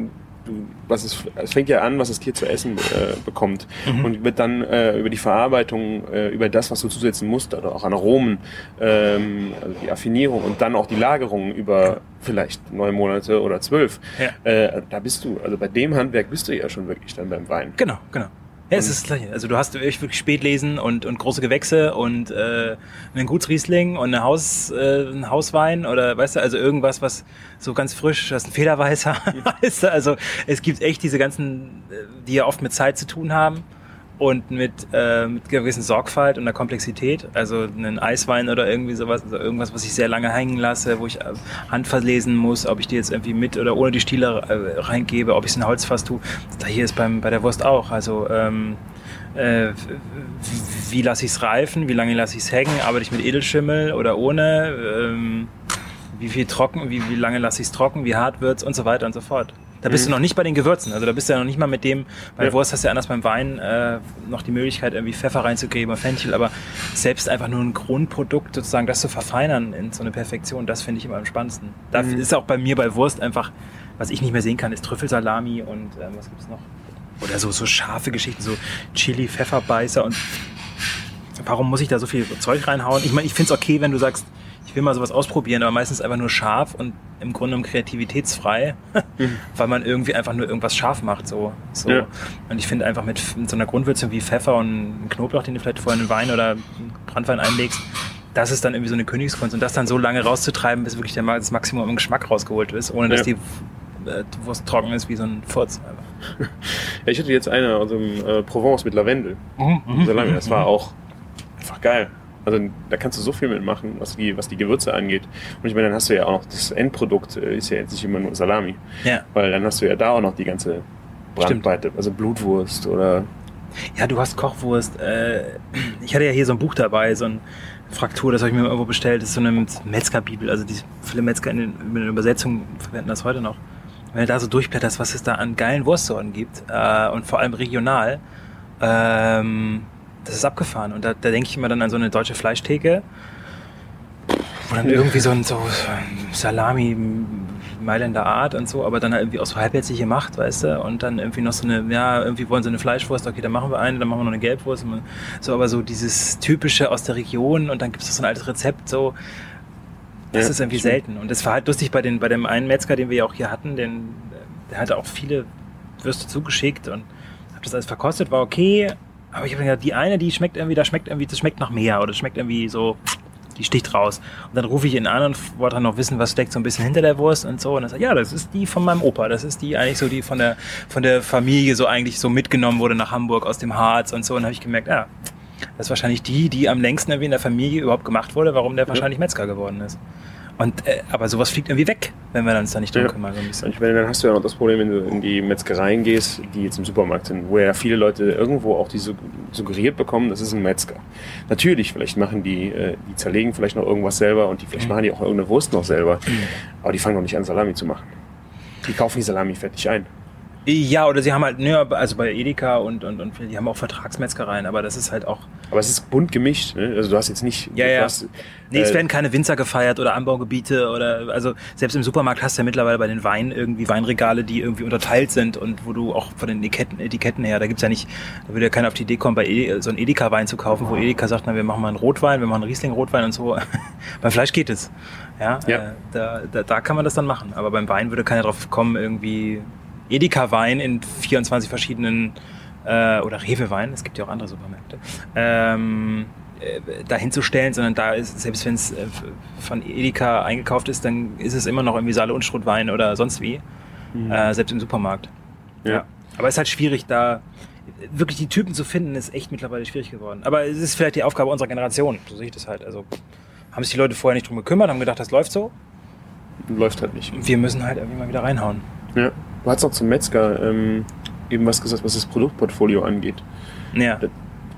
was es, es fängt ja an, was das Tier zu essen äh, bekommt mhm. und wird dann äh, über die Verarbeitung, äh, über das, was du zusetzen musst, oder auch an Aromen, ähm, also die Affinierung und dann auch die Lagerung über vielleicht neun Monate oder zwölf. Ja. Äh, da bist du, also bei dem Handwerk bist du ja schon wirklich dann beim Wein. Genau, genau. Ja, es ist das gleiche. Also du hast wirklich Spätlesen und, und große Gewächse und äh, einen Gutsriesling und eine Haus, äh, ein Hauswein oder weißt du, also irgendwas, was so ganz frisch, das ist ein Federweißer. weißt du? Also es gibt echt diese ganzen, äh, die ja oft mit Zeit zu tun haben und mit, äh, mit gewissen Sorgfalt und der Komplexität. Also einen Eiswein oder irgendwie sowas, also irgendwas, was ich sehr lange hängen lasse, wo ich äh, handverlesen muss, ob ich die jetzt irgendwie mit oder ohne die Stiele äh, reingebe, ob ich es in Holzfass tue. Hier ist beim, bei der Wurst auch. Also ähm, äh, wie lasse ich es reifen, wie lange lasse ich es hängen, arbeite ich mit Edelschimmel oder ohne, ähm, wie viel trocken, wie, wie lange lasse ich es trocken, wie hart wird's und so weiter und so fort. Da bist Mhm. du noch nicht bei den Gewürzen. Also da bist du ja noch nicht mal mit dem, bei Ja. Wurst hast du ja anders beim Wein äh, noch die Möglichkeit, irgendwie Pfeffer reinzugeben, Fenchel, aber selbst einfach nur ein Grundprodukt sozusagen, das zu verfeinern in so eine Perfektion, das finde ich immer am spannendsten. Da Mhm. ist auch bei mir bei Wurst einfach, was ich nicht mehr sehen kann, ist Trüffelsalami und ähm, was gibt's noch? Oder so, so scharfe Geschichten, so Chili, Pfefferbeißer und warum muss ich da so viel Zeug reinhauen? Ich meine, ich finde es okay, wenn du sagst, ich will mal sowas ausprobieren, aber meistens einfach nur scharf und im Grunde genommen kreativitätsfrei, weil man irgendwie einfach nur irgendwas scharf macht. So, so. Ja. Und ich finde einfach mit, mit so einer Grundwürze wie Pfeffer und Knoblauch, den du vielleicht vorher in Wein oder Brandwein einlegst, das ist dann irgendwie so eine Königskunst. Und das dann so lange rauszutreiben, bis wirklich der, das Maximum im Geschmack rausgeholt ist, ohne dass Ja. die äh, Wurst trocken ist wie so ein Furz. Ja, ich hatte jetzt eine aus dem äh, Provence mit Lavendel. Salami, das war auch einfach geil. Also da kannst du so viel mitmachen, was die, was die Gewürze angeht. Und ich meine, dann hast du ja auch noch, das Endprodukt äh, ist ja jetzt nicht immer nur Salami. Ja. Weil dann hast du ja da auch noch die ganze Brandweite, also Blutwurst oder Ja, du hast Kochwurst. Äh, ich hatte ja hier so ein Buch dabei, so ein Fraktur, das habe ich mir irgendwo bestellt. Das ist so eine Metzgerbibel. Also die, viele Metzger in den, in den Übersetzungen verwenden das heute noch. Wenn du da so durchblätterst, was es da an geilen Wurstsorten gibt äh, und vor allem regional, ähm, das ist abgefahren. Und da, da denke ich immer dann an so eine deutsche Fleischtheke, wo dann irgendwie so ein, so Salami Mailänder Art und so, aber dann halt irgendwie auch so halbherzig gemacht, weißt du? Und dann irgendwie noch so eine, ja, irgendwie wollen sie eine Fleischwurst, okay, dann machen wir eine, dann machen wir noch eine Gelbwurst. und So, aber so dieses typische aus der Region und dann gibt es so ein altes Rezept, so. Das Ja, ist irgendwie stimmt. selten. Und es war halt lustig bei, den, bei dem einen Metzger, den wir ja auch hier hatten, den, der hatte auch viele Würste zugeschickt und habe das alles verkostet, war okay. Aber ich habe gedacht, die eine, die schmeckt irgendwie, da schmeckt irgendwie, das schmeckt nach mehr oder das schmeckt irgendwie so, die sticht raus. Und dann rufe ich ihn an und wollte dann noch wissen, was steckt so ein bisschen hinter der Wurst und so. Und er sagt, ja, das ist die von meinem Opa. Das ist die eigentlich so, die von der, von der Familie so eigentlich so mitgenommen wurde nach Hamburg aus dem Harz und so. Und habe ich gemerkt, ja, das ist wahrscheinlich die, die am längsten irgendwie in der Familie überhaupt gemacht wurde, warum der wahrscheinlich Metzger geworden ist. Und, äh, aber sowas fliegt irgendwie weg, wenn wir uns da nicht drum Ja. kümmern. So ein Und bisschen. ich meine, dann hast du ja noch das Problem, wenn du in die Metzgereien gehst, die jetzt im Supermarkt sind, wo ja viele Leute irgendwo auch die sug- suggeriert bekommen, das ist ein Metzger. Natürlich, vielleicht machen die, äh, die zerlegen vielleicht noch irgendwas selber und die, vielleicht machen die auch irgendeine Wurst noch selber. Aber die fangen doch nicht an, Salami zu machen. Die kaufen die Salami fertig ein. Ja, oder sie haben halt, ne, also bei Edeka und, und, und die haben auch Vertragsmetzgereien, aber das ist halt auch, Aber es ist bunt gemischt. Ne? Also du hast jetzt nicht. Ja, ja. Hast, Nee, es äh, werden keine Winzer gefeiert oder Anbaugebiete oder also selbst im Supermarkt hast du ja mittlerweile bei den Weinen irgendwie Weinregale, die irgendwie unterteilt sind und wo du auch von den Etiketten, Etiketten her, da gibt's ja nicht, da würde ja keiner auf die Idee kommen, bei Ede, so einen Edeka-Wein zu kaufen, wo Edeka sagt, na, wir machen mal einen Rotwein, wir machen einen Riesling-Rotwein und so. beim Fleisch geht es. Ja, Ja. Äh, da, da, da kann man das dann machen. Aber beim Wein würde keiner drauf kommen, irgendwie Edeka-Wein in 24 verschiedenen äh, oder Rewe-Wein, es gibt ja auch andere Supermärkte, ähm, äh, dahin zu stellen, sondern da ist, selbst wenn es äh, von Edeka eingekauft ist, dann ist es immer noch irgendwie Saale und Schrotwein oder sonst wie, äh, selbst im Supermarkt. Ja. Aber es ist halt schwierig, da wirklich die Typen zu finden, ist echt mittlerweile schwierig geworden. Aber es ist vielleicht die Aufgabe unserer Generation, so sehe ich das halt. Also haben sich die Leute vorher nicht drum gekümmert, haben gedacht, das läuft so. Läuft halt nicht. Wir müssen halt irgendwie mal wieder reinhauen. Ja. Du hast auch zum Metzger ähm, eben was gesagt, was das Produktportfolio angeht. Ja.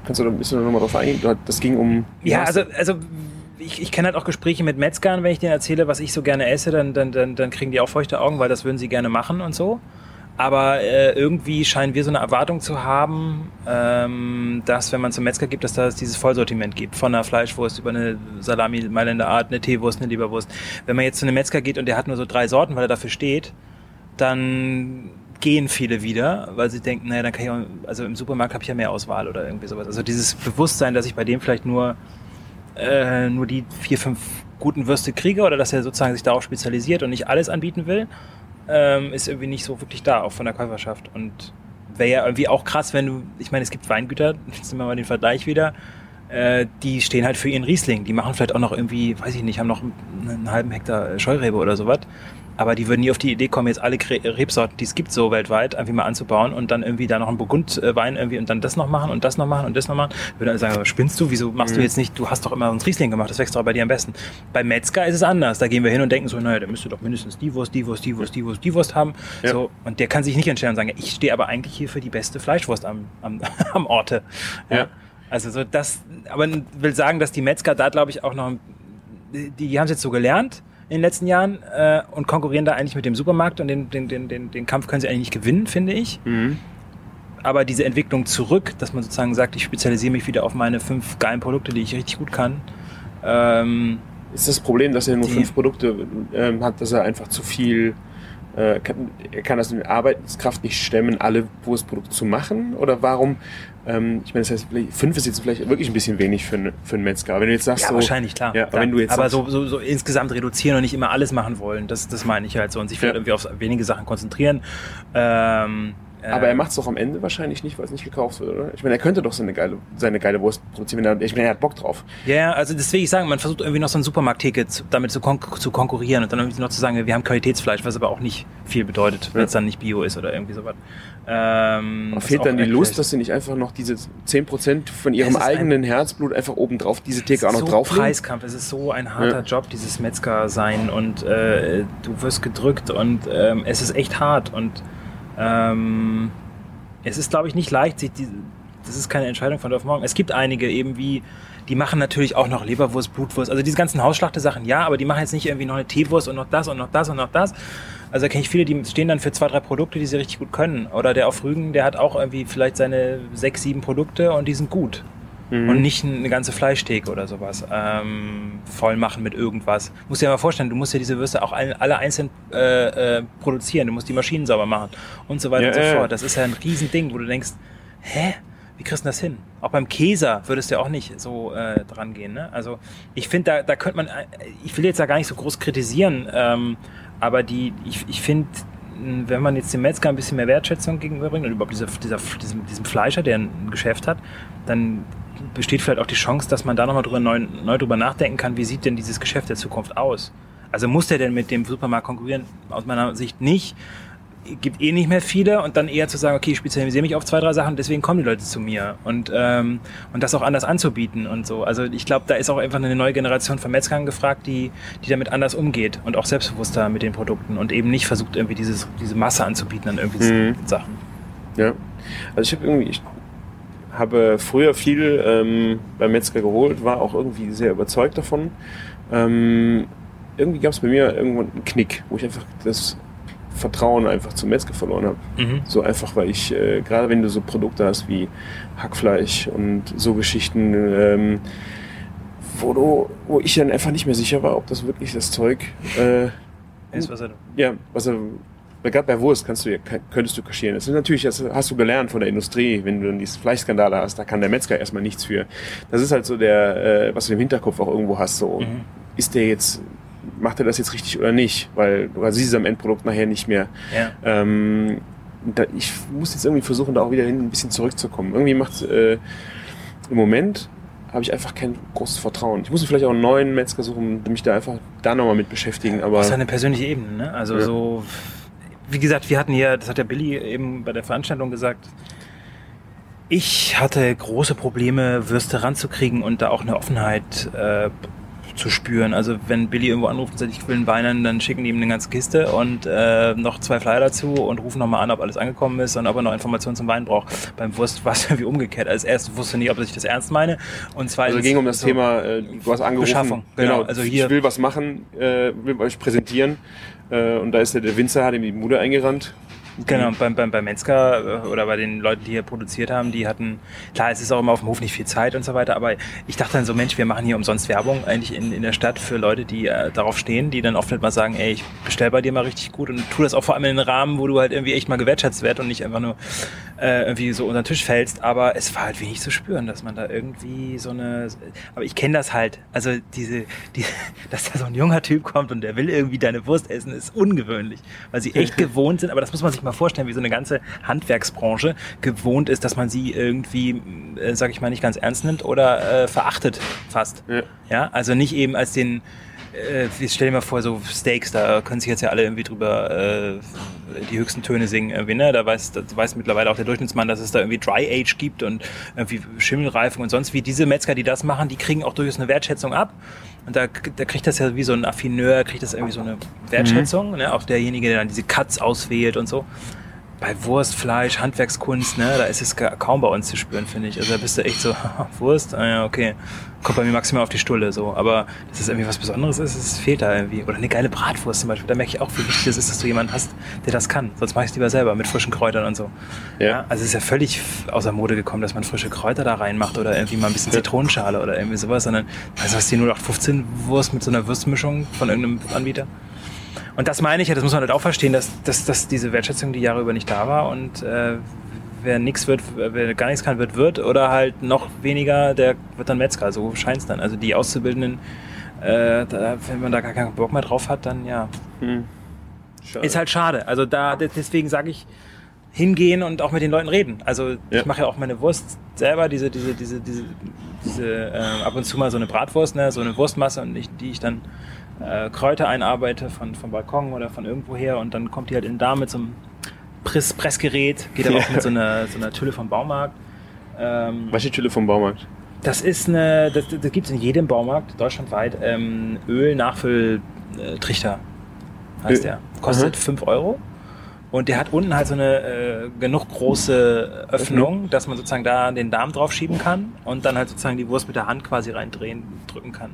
Kannst du da ein bisschen nochmal drauf eingehen? Das ging um. Ja, also, also ich, ich kenne halt auch Gespräche mit Metzgern, wenn ich denen erzähle, was ich so gerne esse, dann, dann, dann, dann kriegen die auch feuchte Augen, weil das würden sie gerne machen und so. Aber äh, irgendwie scheinen wir so eine Erwartung zu haben, ähm, dass wenn man zum Metzger gibt, dass da dieses Vollsortiment gibt. Von einer Fleischwurst über eine Salami, Mailänder Art, eine Teewurst, eine Leberwurst. Wenn man jetzt zu einem Metzger geht und der hat nur so drei Sorten, weil er dafür steht, dann gehen viele wieder, weil sie denken, naja, dann kann ich auch, also im Supermarkt habe ich ja mehr Auswahl oder irgendwie sowas. Also dieses Bewusstsein, dass ich bei dem vielleicht nur äh, nur die vier, fünf guten Würste kriege oder dass er sozusagen sich darauf spezialisiert und nicht alles anbieten will, ähm, ist irgendwie nicht so wirklich da, auch von der Käuferschaft. Und wäre ja irgendwie auch krass, wenn du, ich meine, es gibt Weingüter, jetzt nehmen wir mal den Vergleich wieder, äh, die stehen halt für ihren Riesling. Die machen vielleicht auch noch irgendwie, weiß ich nicht, haben noch einen, einen halben Hektar Scheurebe oder sowas. Aber die würden nie auf die Idee kommen, jetzt alle Kre- Rebsorten, die es gibt, so weltweit, irgendwie mal anzubauen und dann irgendwie da noch einen Burgundwein irgendwie und dann das noch machen und das noch machen und das noch machen. Würden alle sagen, spinnst du? Wieso machst du jetzt nicht? Du hast doch immer uns Riesling gemacht, das wächst doch bei dir am besten. Bei Metzger ist es anders. Da gehen wir hin und denken so, naja, der müsste doch mindestens die Wurst, die Wurst, die Wurst, die Wurst, die Wurst haben. Ja. So, und der kann sich nicht entscheiden und sagen, ja, ich stehe aber eigentlich hier für die beste Fleischwurst am, am, am Orte. Ja. Also so das, aber will sagen, dass die Metzger da glaube ich auch noch, die, die haben es jetzt so gelernt in den letzten Jahren äh, und konkurrieren da eigentlich mit dem Supermarkt und den, den, den, den, den Kampf können sie eigentlich nicht gewinnen, finde ich. Mhm. Aber diese Entwicklung zurück, dass man sozusagen sagt, ich spezialisiere mich wieder auf meine fünf geilen Produkte, die ich richtig gut kann. Ähm, Ist das Problem, dass er nur Die- fünf Produkte ähm, hat, dass er einfach zu viel, äh, kann, er kann das mit der Arbeitskraft nicht stemmen, alle Wurstprodukte zu machen? Oder warum, ähm, ich meine, das heißt, vielleicht- fünf ist jetzt vielleicht wirklich ein bisschen wenig für, einen- für einen Metzger. Wenn du jetzt sagst, ja, so, wahrscheinlich, klar. Ja, aber klar. wenn du jetzt aber sagst- so, so, so insgesamt reduzieren und nicht immer alles machen wollen, das, das meine ich halt so. Und sich vielleicht Ja. irgendwie auf wenige Sachen konzentrieren. Ähm, Aber er äh, macht es doch am Ende wahrscheinlich nicht, weil es nicht gekauft wird, oder? Ich meine, er könnte doch seine geile, seine geile Wurst produzieren. wenn er- Ich meine, er hat Bock drauf. Ja, ja, also ich sagen, man versucht irgendwie noch so ein Supermarkttheke zu, damit zu, kon zu konkurrieren und dann irgendwie noch zu sagen, wir haben Qualitätsfleisch, was aber auch nicht viel bedeutet, wenn Ja. es dann nicht Bio ist oder irgendwie sowas. Ähm, fehlt dann die Lust, dass sie nicht einfach noch diese 10% von ihrem ist ein- eigenen Herzblut einfach oben drauf, diese Theke auch noch ist so drauflegen? Preiskampf, es ist so ein harter Ja. Job, dieses Metzger sein und äh, du wirst gedrückt und ähm, es ist echt hart und ähm, es ist, glaube ich, nicht leicht, sich die, das ist keine Entscheidung von auf morgen. Es gibt einige eben wie, die machen natürlich auch noch Leberwurst, Blutwurst, also diese ganzen Hausschlachte-Sachen, ja, aber die machen jetzt nicht irgendwie noch eine Teewurst und noch das und noch das und noch das. Also da kenne ich viele, die stehen dann für zwei, drei Produkte, die sie richtig gut können. Oder der auf Rügen, der hat auch irgendwie vielleicht seine sechs, sieben Produkte und die sind gut Mhm. und nicht eine ganze Fleischtheke oder sowas ähm, voll machen mit irgendwas. Musst dir ja mal vorstellen, du musst ja diese Würste auch alle, alle einzeln äh, äh, produzieren, du musst die Maschinen sauber machen und so weiter Ja, und so ja. fort. Das ist ja ein Riesending, wo du denkst, hä? Wie kriegst du das hin? Auch beim Käser würdest du ja auch nicht so äh, dran gehen. Ne? Also ich finde, da, da könnte man, äh, ich will jetzt ja gar nicht so groß kritisieren, ähm, aber die, ich, ich finde, wenn man jetzt dem Metzger ein bisschen mehr Wertschätzung gegenüberbringt und überhaupt dieser, dieser, diesem, diesem Fleischer, der ein Geschäft hat, dann besteht vielleicht auch die Chance, dass man da nochmal drüber, neu, neu drüber nachdenken kann, wie sieht denn dieses Geschäft der Zukunft aus? Also muss der denn mit dem Supermarkt konkurrieren? Aus meiner Sicht nicht. Gibt eh nicht mehr viele und dann eher zu sagen, okay, ich spezialisiere mich auf zwei, drei Sachen, deswegen kommen die Leute zu mir und, ähm, und das auch anders anzubieten und so. Also ich glaube, da ist auch einfach eine neue Generation von Metzgern gefragt, die, die damit anders umgeht und auch selbstbewusster mit den Produkten und eben nicht versucht, irgendwie dieses, diese Masse anzubieten an irgendwie Mhm. Sachen. Ja. Also ich habe irgendwie, ich habe früher viel ähm, beim Metzger geholt, war auch irgendwie sehr überzeugt davon. Ähm, irgendwie gab es bei mir irgendwann einen Knick, wo ich einfach das Vertrauen einfach zum Metzger verloren habe. Mhm. So einfach, weil ich, äh, gerade wenn du so Produkte hast wie Hackfleisch und so Geschichten, ähm, wo, du, wo ich dann einfach nicht mehr sicher war, ob das wirklich das Zeug äh, Ist, was er, ja, was er, gerade bei Wurst kannst du ja, könntest du kaschieren. Das ist natürlich, das hast du gelernt von der Industrie, wenn du dann diese Fleischskandale hast, da kann der Metzger erstmal nichts für. Das ist halt so der, äh, was du im Hinterkopf auch irgendwo hast, so, Mhm. ist der jetzt, macht er das jetzt richtig oder nicht? Weil du siehst es am Endprodukt nachher nicht mehr. ja. Ähm, da, ich muss jetzt irgendwie versuchen, da auch wieder hin ein bisschen zurückzukommen. Irgendwie macht äh, im Moment habe ich einfach kein großes Vertrauen. Ich muss vielleicht auch einen neuen Metzger suchen, mich da einfach da nochmal mit beschäftigen. Aber Das ist eine persönliche Ebene, ne? Also Ja. so, wie gesagt, wir hatten hier, das hat der Billy eben bei der Veranstaltung gesagt, ich hatte große Probleme, Würste ranzukriegen und da auch eine Offenheit äh, zu spüren. Also wenn Billy irgendwo anruft und sagt, ich will einen Wein, dann schicken die ihm eine ganze Kiste und äh, noch zwei Flyer dazu und rufen nochmal an, ob alles angekommen ist und ob er noch Informationen zum Wein braucht. Beim Wurst war es irgendwie umgekehrt. Als erstes wusste nicht, ob ich das ernst meine und zweitens... Also ging um das so- Thema, äh, du hast angerufen. Beschaffung, genau. Also hier- ich will was machen, äh, will euch präsentieren. Äh, und da ist der, der Winzer, hat ihm die Bude eingerannt. Genau, beim, beim, beim Metzger äh, oder bei den Leuten, die hier produziert haben, die hatten, klar, es ist auch immer auf dem Hof nicht viel Zeit und so weiter, aber ich dachte dann so, Mensch, wir machen hier umsonst Werbung eigentlich in, in der Stadt für Leute, die äh, darauf stehen, die dann oft nicht mal sagen, ey, ich bestell bei dir mal richtig gut und tu das auch vor allem in einem Rahmen, wo du halt irgendwie echt mal gewertschätzt werd und nicht einfach nur äh, irgendwie so unter den Tisch fällst, aber es war halt wenig zu spüren, dass man da irgendwie so eine, aber ich kenne das halt, also diese, die, dass da so ein junger Typ kommt und der will irgendwie deine Wurst essen, ist ungewöhnlich, weil sie echt gewohnt sind, aber das muss man sich mal vorstellen, wie so eine ganze Handwerksbranche gewohnt ist, dass man sie irgendwie, äh, sag ich mal, nicht ganz ernst nimmt oder äh, verachtet fast. Ja. Ja, also nicht eben als den, äh, ich stell dir mal vor, so Steaks, da können sich jetzt ja alle irgendwie drüber äh, die höchsten Töne singen, irgendwie, ne? Da weiß, da weiß mittlerweile auch der Durchschnittsmann, dass es da irgendwie Dry Age gibt und irgendwie Schimmelreifung und sonst wie. Diese Metzger, die das machen, die kriegen auch durchaus eine Wertschätzung ab. Und da, da kriegt das ja wie so ein Affineur, kriegt das irgendwie so eine Wertschätzung, ne? Auch derjenige, der dann diese Cuts auswählt und so bei Wurst, Fleisch, Handwerkskunst, ne, da ist es ka- kaum bei uns zu spüren, finde ich. Also da bist du echt so, Wurst, ah ja, okay. Kommt bei mir maximal auf die Stulle, so. Aber dass es irgendwie was Besonderes ist, es fehlt da irgendwie. Oder eine geile Bratwurst zum Beispiel. Da merke ich auch, wie wichtig es ist, dass du jemanden hast, der das kann. Sonst mache ich es lieber selber mit frischen Kräutern und so. Ja. Also es ist ja völlig außer Mode gekommen, dass man frische Kräuter da reinmacht oder irgendwie mal ein bisschen Zitronenschale oder irgendwie sowas, sondern also hast du die 0815 Wurst mit so einer Würstmischung von irgendeinem Anbieter. Und das meine ich ja, das muss man halt auch verstehen, dass, dass, dass diese Wertschätzung die Jahre über nicht da war und äh, wer nichts wird, wer gar nichts kann, wird Wirt oder halt noch weniger, der wird dann Metzger. So scheint es dann. Also die Auszubildenden, äh, da, wenn man da gar keinen Bock mehr drauf hat, dann ja. Hm. Ist halt schade. Also da de- deswegen sage ich hingehen und auch mit den Leuten reden. Also Ja. ich mache ja auch meine Wurst selber, diese diese diese diese, diese äh, ab und zu mal so eine Bratwurst, ne, so eine Wurstmasse und ich, die ich dann äh, Kräuter einarbeite von vom Balkon oder von irgendwo her und dann kommt die halt in da mit so einem Press Pressgerät, geht aber auch Ja. mit so einer so einer Tülle vom Baumarkt. Ähm, Waschetülle vom Baumarkt. das ist eine, das, das gibt es in jedem Baumarkt deutschlandweit. Ähm, Öl-Nachfülltrichter heißt Ö- der. Kostet Aha. 5 Euro. Und der hat unten halt so eine äh, genug große Öffnung, dass man sozusagen da den Darm drauf schieben kann und dann halt sozusagen die Wurst mit der Hand quasi reindrehen, drücken kann.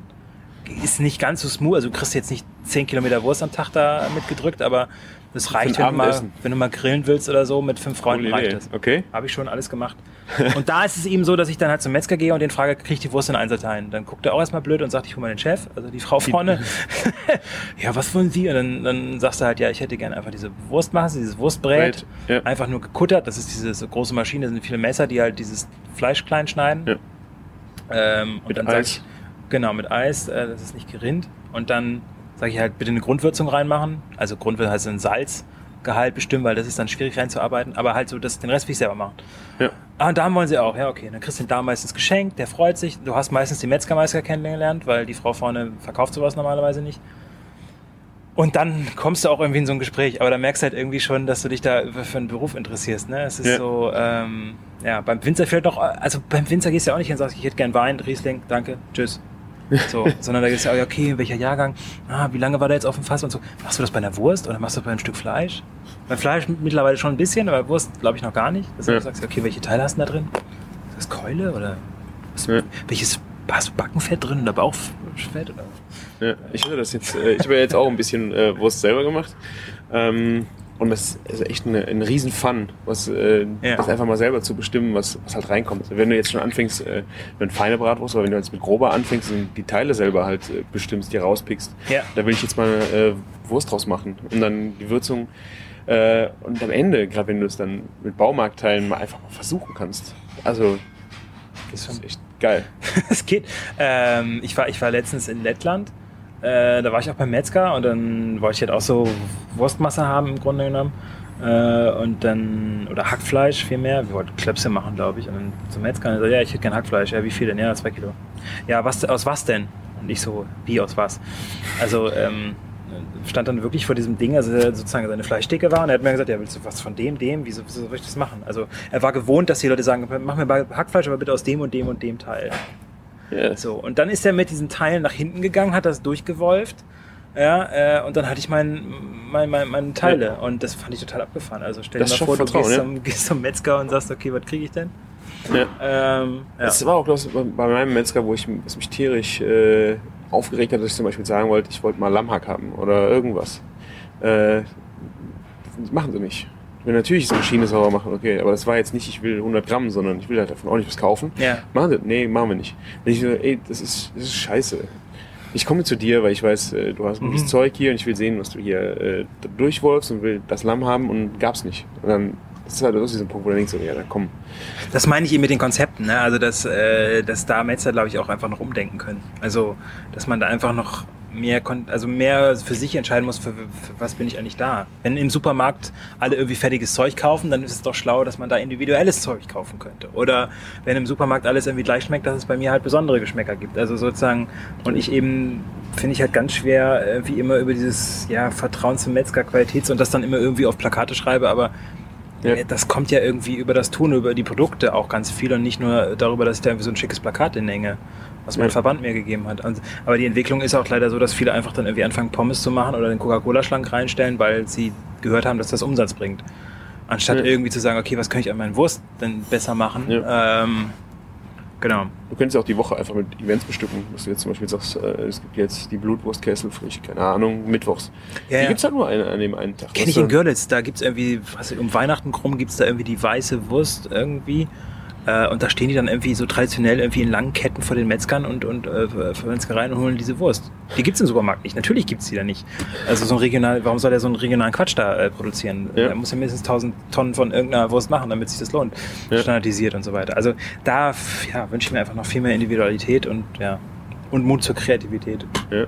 Ist nicht ganz so smooth, also du kriegst jetzt nicht 10 Kilometer Wurst am Tag da mitgedrückt, aber das reicht, wenn du, mal, wenn du mal grillen willst oder so, mit fünf Freunden Coole reicht Idee. das. Okay. Habe ich schon alles gemacht. Und da ist es eben so, dass ich dann halt zum Metzger gehe und den frage, kriege ich die Wurst in Einzelteilen? Dann guckt er auch erstmal blöd und sagt, ich hole mal den Chef, also die Frau vorne. ja, was wollen Sie? Und dann, dann sagst du halt, ja, ich hätte gerne einfach diese Wurstmasse, dieses Wurstbrät. Ja. Einfach nur gekuttert. Das ist diese große Maschine, das sind viele Messer, die halt dieses Fleisch klein schneiden. Ja. Ähm, und Mit dann sag Eis. ich, genau, mit Eis, äh, das ist nicht gerinnt. Und dann sage ich halt, bitte eine Grundwürzung reinmachen. Also Grundwürzung heißt ein Salzgehalt bestimmen, weil das ist dann schwierig reinzuarbeiten. Aber halt so, das, den Rest will ich selber machen. Ja. Ah, und Darm wollen sie auch. Ja, okay. Dann kriegst du den Darm meistens geschenkt, der freut sich. Du hast meistens den Metzgermeister kennengelernt, weil die Frau vorne verkauft sowas normalerweise nicht. Und dann kommst du auch irgendwie in so ein Gespräch, aber da merkst du halt irgendwie schon, dass du dich da für einen Beruf interessierst. Ne? Es ist Ja. so, ähm, ja, beim Winzer vielleicht noch, also beim Winzer gehst du ja auch nicht hin und sagst, ich hätte gern Wein, Riesling, danke, tschüss. So, sondern da du ja, okay, welcher Jahrgang, ah, wie lange war der jetzt auf dem Fass und so. Machst du das bei einer Wurst oder machst du das bei einem Stück Fleisch? Beim Fleisch mittlerweile schon ein bisschen, aber bei Wurst glaube ich noch gar nicht. Dass du Ja. sagst, okay, welche Teile hast du da drin? Ist das Keule oder was, Ja. welches, hast du Backenfett drin oder Bauchfett? Oder? Ja, ich hatte das jetzt, äh, ich habe ja jetzt auch ein bisschen äh, Wurst selber gemacht. Ähm, und das ist echt eine, ein riesen Fun, was, äh, Ja. das einfach mal selber zu bestimmen, was, was halt reinkommt. Also wenn du jetzt schon anfängst äh, mit feine Bratwurst, oder wenn du jetzt mit grober anfängst und die Teile selber halt äh, bestimmst, die rauspickst, Ja. da will ich jetzt mal äh, Wurst draus machen. Und dann die Würzung. Äh, und am Ende, gerade wenn du es dann mit Baumarktteilen mal einfach mal versuchen kannst. Also, das ist echt geil. Es geht. Ähm, ich, war, ich war letztens in Lettland. Äh, da war ich auch beim Metzger und dann wollte ich halt auch so Wurstmasse haben im Grunde genommen. Äh, und dann, oder Hackfleisch vielmehr. Wir wollten Klöpse machen, glaube ich. Und dann zum Metzger und so, ja, ich hätte gern Hackfleisch. Ja, wie viel denn? Ja, zwei Kilo. Ja, was, aus was denn? Und ich so, wie aus was? Also, ähm, stand dann wirklich vor diesem Ding, also sozusagen seine Fleischdecke war und er hat mir gesagt, ja, willst du was von dem, dem, wieso, wieso soll ich das machen? Also er war gewohnt, dass die Leute sagen, mach mir Hackfleisch, aber bitte aus dem und dem und dem Teil. Ja, So, und dann ist er mit diesen Teilen nach hinten gegangen, hat das durchgewolft. Ja, äh, und dann hatte ich mein, mein, mein, meine Teile und das fand ich total abgefahren. Also stell dir Das mal schafft vor, du gehst, ja. zum, gehst zum Metzger und sagst, okay, was kriege ich denn? ja. Ähm, ja. Das war auch das bei meinem Metzger, wo ich was mich tierisch äh, aufgeregt hat, dass ich zum Beispiel sagen wollte, ich wollte mal Lammhack haben oder irgendwas. Äh, machen sie nicht. Will natürlich eine Schiene sauber machen, okay, aber das war jetzt nicht, ich will 100 Gramm, sondern ich will halt davon auch nicht was kaufen. ja. Machen sie? Nee, machen wir nicht. Und ich so, ey, das ist, das ist scheiße. Ich komme zu dir, weil ich weiß, äh, du hast gutes Mhm. Zeug hier und ich will sehen, was du hier äh, durchwolfst und will das Lamm haben und gab's nicht. Und dann Das ist halt so ein Punkt, wo du denkst, so, ja, da komm. Das meine ich eben mit den Konzepten, ne? Also dass, äh, dass da Metzler, glaube ich, auch einfach noch umdenken können. Also, dass man da einfach noch mehr, also mehr für sich entscheiden muss, für, für was bin ich eigentlich da. Wenn im Supermarkt alle irgendwie fertiges Zeug kaufen, dann ist es doch schlau, dass man da individuelles Zeug kaufen könnte. Oder wenn im Supermarkt alles irgendwie gleich schmeckt, dass es bei mir halt besondere Geschmäcker gibt. Also sozusagen, und ich eben finde ich halt ganz schwer, äh, wie immer über dieses ja, Vertrauen zum Metzger, Qualitäts und das dann immer irgendwie auf Plakate schreibe, aber Ja. äh, das kommt ja irgendwie über das Tun, über die Produkte auch ganz viel und nicht nur darüber, dass ich da irgendwie so ein schickes Plakat hinhänge, was mein Ja. Verband mir gegeben hat. Aber die Entwicklung ist auch leider so, dass viele einfach dann irgendwie anfangen, Pommes zu machen oder den Coca-Cola-Schlank reinstellen, weil sie gehört haben, dass das Umsatz bringt. Anstatt Ja. irgendwie zu sagen, okay, was kann ich an meinen Wurst denn besser machen? Ähm, genau. Du könntest auch die Woche einfach mit Events bestücken, dass du jetzt zum Beispiel sagst, äh, es gibt jetzt die Blutwurstkessel frisch, keine Ahnung, mittwochs. Ja, die ja. gibt's halt nur eine, an dem einen Tag. Weißt ich in Görlitz, da gibt's irgendwie, was, um Weihnachten rum gibt's da irgendwie die weiße Wurst irgendwie. Äh, und da stehen die dann irgendwie so traditionell irgendwie in langen Ketten vor den Metzgern und, und äh, für Metzgereien und holen diese Wurst. Die gibt's im Supermarkt nicht. Natürlich gibt's die da nicht. Also so ein regional, warum soll er so einen regionalen Quatsch da äh, produzieren? Ja. Er muss ja mindestens 1000 Tonnen von irgendeiner Wurst machen, damit sich das lohnt. Ja. Standardisiert und so weiter. Also da ja, wünsche ich mir einfach noch viel mehr Individualität und ja. Und Mut zur Kreativität. Ja.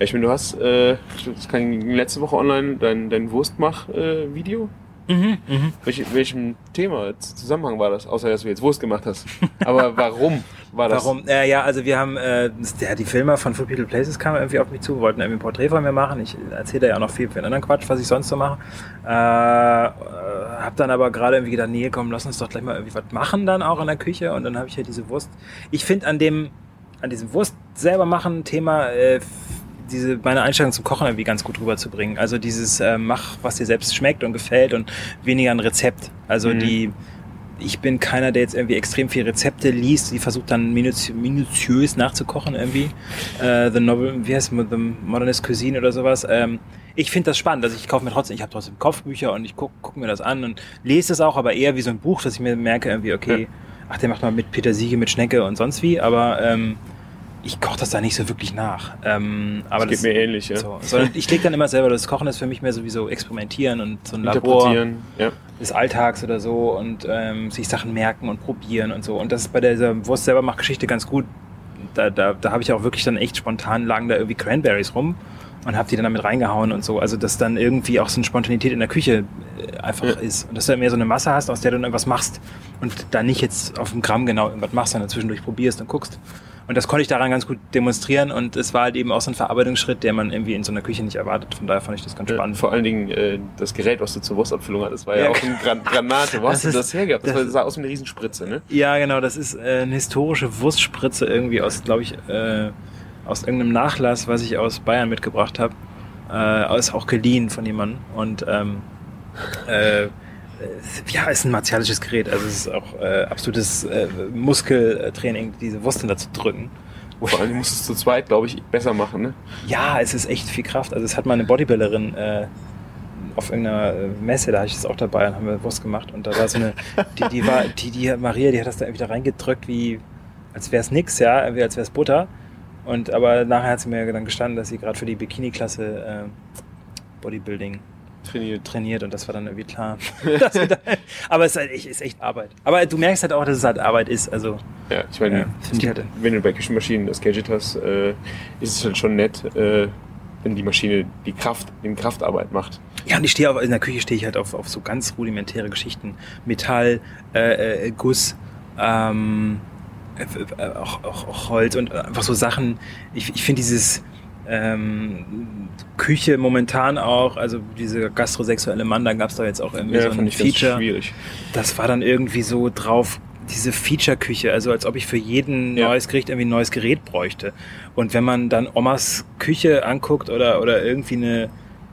ich meine, du hast, äh, das kann letzte Woche online dein, dein Wurstmach-Video. Mhm, mhm. Welch, welchem Thema, Zusammenhang war das? Außer, dass du jetzt Wurst gemacht hast. Aber warum war das? Warum? Äh, ja, also wir haben, äh, ja, die Filmer von Food People Places kamen irgendwie auf mich zu, wollten irgendwie ein Porträt von mir machen. Ich erzähle da ja auch noch viel für den anderen Quatsch, was ich sonst so mache. Äh, äh, hab dann aber gerade irgendwie gedacht, nee, komm, lass uns doch gleich mal irgendwie was machen dann auch in der Küche. Und dann habe ich ja diese Wurst. Ich finde an dem, an diesem Wurst selber machen Thema, äh, diese meine Einstellung zum Kochen irgendwie ganz gut rüberzubringen. Also dieses äh, mach, was dir selbst schmeckt und gefällt und weniger ein Rezept. Also Mhm. die ich bin keiner, der jetzt irgendwie extrem viele Rezepte liest, die versucht dann minutiö minutiös nachzukochen irgendwie. Äh, the Novel, wie heißt es, The Modernist Cuisine oder sowas. Ähm, ich finde das spannend. Also ich kaufe mir trotzdem, ich habe trotzdem Kopfbücher und ich gucke guck mir das an und lese es auch, aber eher wie so ein Buch, dass ich mir merke irgendwie, okay, Ja. ach, der macht mal mit Petersilie, mit Schnecke und sonst wie, aber ähm, ich koche das da nicht so wirklich nach. Ähm, aber das geht mir ähnlich, ja. so, sondern ich lege dann immer selber, das Kochen ist für mich mehr sowieso experimentieren und so ein Labor. Ja. des Alltags oder so und ähm, sich Sachen merken und probieren und so. Und das ist bei dieser Wurst selber macht Geschichte ganz gut. Da, da, da habe ich auch wirklich dann echt spontan lagen da irgendwie Cranberries rum und habe die dann damit reingehauen und so. Also dass dann irgendwie auch so eine Spontanität in der Küche äh, einfach Ja. ist. Und dass du dann mehr so eine Masse hast, aus der du dann irgendwas machst und da nicht jetzt auf dem Gramm genau irgendwas machst, sondern zwischendurch probierst und guckst. Und das konnte ich daran ganz gut demonstrieren und es war halt eben auch so ein Verarbeitungsschritt, der man irgendwie in so einer Küche nicht erwartet. Von daher fand ich das ganz Ja, spannend. vor allen Dingen äh, das Gerät, was du zur Wurstabfüllung hattest, war ja, Ja. auch eine Gran Granate. Wo Das hast du ist- das hergehabt? Das, das- war- sah aus wie eine Riesenspritze, ne? Ja, genau, das ist äh, eine historische Wurstspritze irgendwie aus, glaube ich, äh, aus irgendeinem Nachlass, was ich aus Bayern mitgebracht habe. Äh, ist auch geliehen von jemandem. Und ähm, äh, äh, ja, ist ein martialisches Gerät. Also es ist auch äh, absolutes äh, Muskeltraining, diese Wurst da zu drücken. Vor allem musst du es zu zweit, glaube ich, besser machen, ne? Ja, es ist echt viel Kraft. Also es hat mal eine Bodybuilderin äh, auf irgendeiner äh, Messe, da hatte ich das auch dabei und haben wir Wurst gemacht. Und da war so eine, die, die war, die, die Maria, die hat das da irgendwie da reingedrückt, wie als wäre es nix, ja, irgendwie als wäre es Butter. Und aber nachher hat sie mir dann gestanden, dass sie gerade für die Bikini-Klasse äh, Bodybuilding Trainiert. trainiert und das war dann irgendwie klar. aber es ist, halt echt, ist echt Arbeit. Aber du merkst halt auch, dass es halt Arbeit ist. Also Ja, ich meine, Ja, gibt, halt- wenn du bei Küchenmaschinen das Gadget hast, äh, ist es halt schon nett, äh, wenn die Maschine die Kraft, den Kraftarbeit macht. Ja, und ich stehe auf, in der Küche stehe ich halt auf, auf so ganz rudimentäre Geschichten. Metall, äh, äh, Guss, ähm, äh, äh, auch, auch, auch Holz und einfach so Sachen. Ich, ich finde dieses ähm, Küche momentan auch, also diese gastrosexuelle Mann, da gab es doch jetzt auch irgendwie so ein Feature. schwierig. Das war dann irgendwie so drauf, diese Feature-Küche, also als ob ich für jeden Ja. neues Gericht irgendwie ein neues Gerät bräuchte. Und wenn man dann Omas Küche anguckt oder, oder irgendwie eine,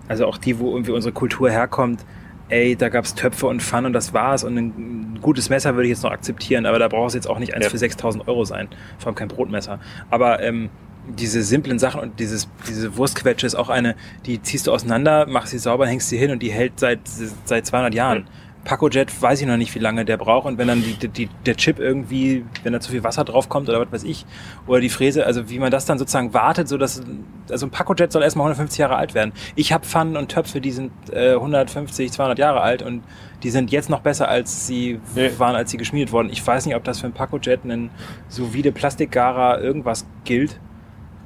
also auch die, wo irgendwie unsere Kultur herkommt, ey, da gab's Töpfe und Pfannen und das war's. Und ein gutes Messer würde ich jetzt noch akzeptieren, aber da braucht es jetzt auch nicht eins Ja. für 6000 Euro sein. Vor allem kein Brotmesser. Aber ähm, diese simplen Sachen und dieses, diese Wurstquetsche ist auch eine, die ziehst du auseinander, machst sie sauber, hängst sie hin und die hält seit, seit 200 Jahren. Pacojet weiß ich noch nicht, wie lange der braucht. Und wenn dann die, die, der Chip irgendwie, wenn da zu viel Wasser drauf kommt oder was weiß ich, oder die Fräse, also wie man das dann sozusagen wartet, so dass, also ein Pacojet soll erstmal 150 Jahre alt werden. Ich habe Pfannen und Töpfe, die sind äh, 150, 200 Jahre alt und die sind jetzt noch besser, als sie Nee. waren, als sie geschmiedet wurden. Ich weiß nicht, ob das für ein Pacojet ein solide Plastikgara irgendwas gilt.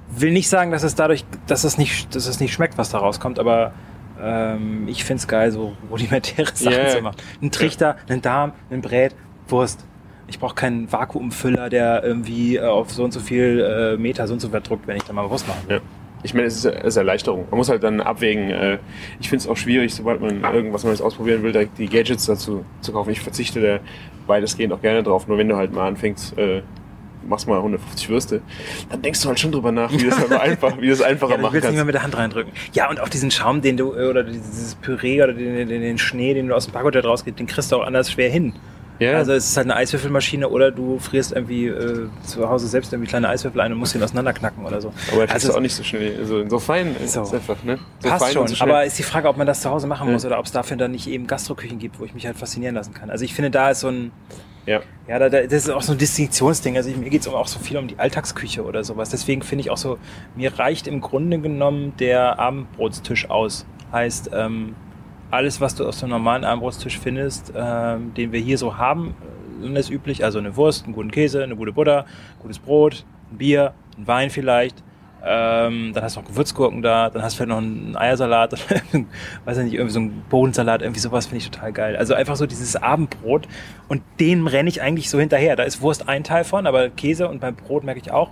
Will nicht sagen, dass es dadurch, dass es nicht, dass es nicht schmeckt, was da rauskommt, aber ähm, ich find's geil, so rudimentäre Sachen ja. zu machen. Ein Trichter, einen Darm, einen Brät, Wurst. Ich brauche keinen Vakuumfüller, der irgendwie äh, auf so und so viel äh, Meter so und so weit drückt, wenn ich da mal Wurst machen will. Ja. Ich meine, es ist, es ist Erleichterung. Man muss halt dann abwägen. Äh, ich finde es auch schwierig, sobald man irgendwas Neues ausprobieren will, direkt die Gadgets dazu zu kaufen. Ich verzichte da weitestgehend auch gerne drauf. Nur wenn du halt mal anfängst, äh, machst mal 150 Würste, dann denkst du halt schon drüber nach, wie das aber einfach, wie du es einfacher Ja, du machen willst nicht mehr kannst. mit der Hand reindrücken. Ja, und auch diesen Schaum, den du, oder dieses Püree oder den, den, den Schnee, den du aus dem Packjet rausgehst, den kriegst du auch anders schwer hin. Ja, Also es ist halt eine Eiswürfelmaschine oder du frierst irgendwie äh, zu Hause selbst irgendwie kleine Eiswürfel ein und musst den auseinanderknacken oder so. aber das also ist auch nicht so schnell. Also so fein ist So. es einfach, ne? So Passt schon, so aber ist die Frage, ob man das zu Hause machen Ja. muss oder ob es dafür dann nicht eben Gastroküchen gibt, wo ich mich halt faszinieren lassen kann. Also ich finde, da ist so ein, ja. ja, da, da, das ist auch so ein Distinktionsding. Also mir geht es auch so viel um die Alltagsküche oder sowas. Deswegen finde ich auch so, mir reicht im Grunde genommen der Abendbrotstisch aus. Heißt, ähm, alles, was du auf so einem normalen Abendbrotstisch findest, ähm, den wir hier so haben, äh, ist üblich. Also eine Wurst, einen guten Käse, eine gute Butter, gutes Brot, ein Bier, ein Wein vielleicht. Ähm, dann hast du noch Gewürzgurken da, dann hast du vielleicht noch einen Eiersalat, weiß ich nicht, irgendwie so einen Bohnensalat, irgendwie sowas finde ich total geil. Also einfach so dieses Abendbrot und dem renne ich eigentlich so hinterher. Da ist Wurst ein Teil von, aber Käse und beim Brot merke ich auch,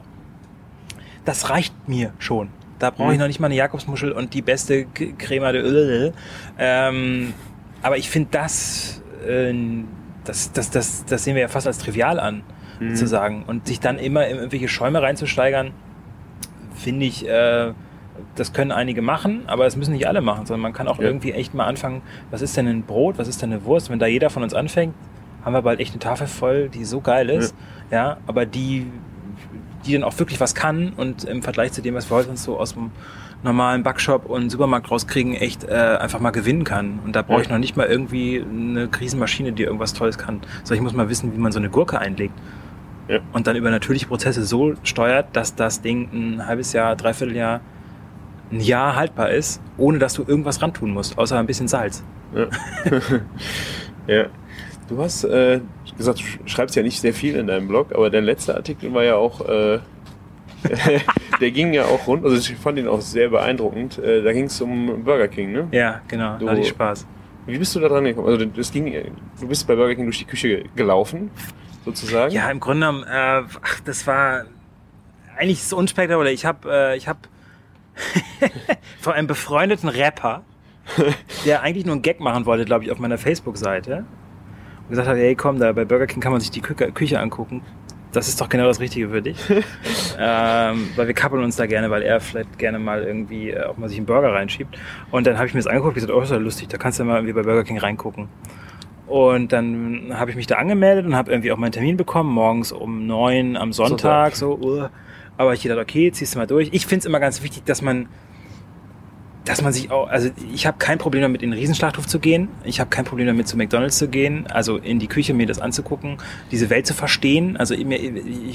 das reicht mir schon. Da brauche ich Mhm. noch nicht mal eine Jakobsmuschel und die beste Crema de Öl. Ähm, aber ich finde das, äh, das, das, das, das sehen wir ja fast als trivial an, Mhm. sozusagen. Und sich dann immer in irgendwelche Schäume reinzusteigern, finde ich, äh, das können einige machen, aber es müssen nicht alle machen, sondern man kann auch Ja. irgendwie echt mal anfangen, was ist denn ein Brot, was ist denn eine Wurst? Wenn da jeder von uns anfängt, haben wir bald echt eine Tafel voll, die so geil ist, ja, aber die, die dann auch wirklich was kann und im Vergleich zu dem, was wir heute uns so aus dem normalen Backshop und Supermarkt rauskriegen, echt äh, einfach mal gewinnen kann. Und da brauche ich Ja. noch nicht mal irgendwie eine Riesenmaschine, die irgendwas Tolles kann, sondern ich muss mal wissen, wie man so eine Gurke einlegt. Ja. Und dann über natürliche Prozesse so steuert, dass das Ding ein halbes Jahr, dreiviertel Jahr, ein Jahr haltbar ist, ohne dass du irgendwas rantun musst, außer ein bisschen Salz. Ja. ja. Du hast äh, gesagt, du sch- schreibst ja nicht sehr viel in deinem Blog, aber dein letzter Artikel war ja auch, äh, der ging ja auch rund, also ich fand ihn auch sehr beeindruckend. Äh, da ging es um Burger King, ne? Ja, genau, Du- da hatte ich Spaß. Wie bist du da dran gekommen? Also das ging, du bist bei Burger King durch die Küche gelaufen, sozusagen. Ja, im Grunde genommen, äh, ach, das war eigentlich so unspektakulär. Ich habe äh, ich hab von einem befreundeten Rapper, der eigentlich nur einen Gag machen wollte, glaube ich, auf meiner Facebook-Seite und gesagt hat, hey, komm, da bei Burger King kann man sich die Küche, Küche angucken. Das ist doch genau das Richtige für dich. ähm, weil wir kappeln uns da gerne, weil er vielleicht gerne mal irgendwie äh, auch mal sich einen Burger reinschiebt. Und dann habe ich mir das angeguckt und gesagt, oh, ist ja lustig, da kannst du mal irgendwie bei Burger King reingucken. Und dann habe ich mich da angemeldet und habe irgendwie auch meinen Termin bekommen, morgens um neun am Sonntag. So, uh. Aber ich dachte, okay, ziehst du mal durch. Ich finde es immer ganz wichtig, dass man, dass man sich auch, also ich habe kein Problem damit, in den Riesenschlachthof zu gehen. Ich habe kein Problem damit, zu McDonalds zu gehen, also in die Küche mir das anzugucken, diese Welt zu verstehen. Also ich,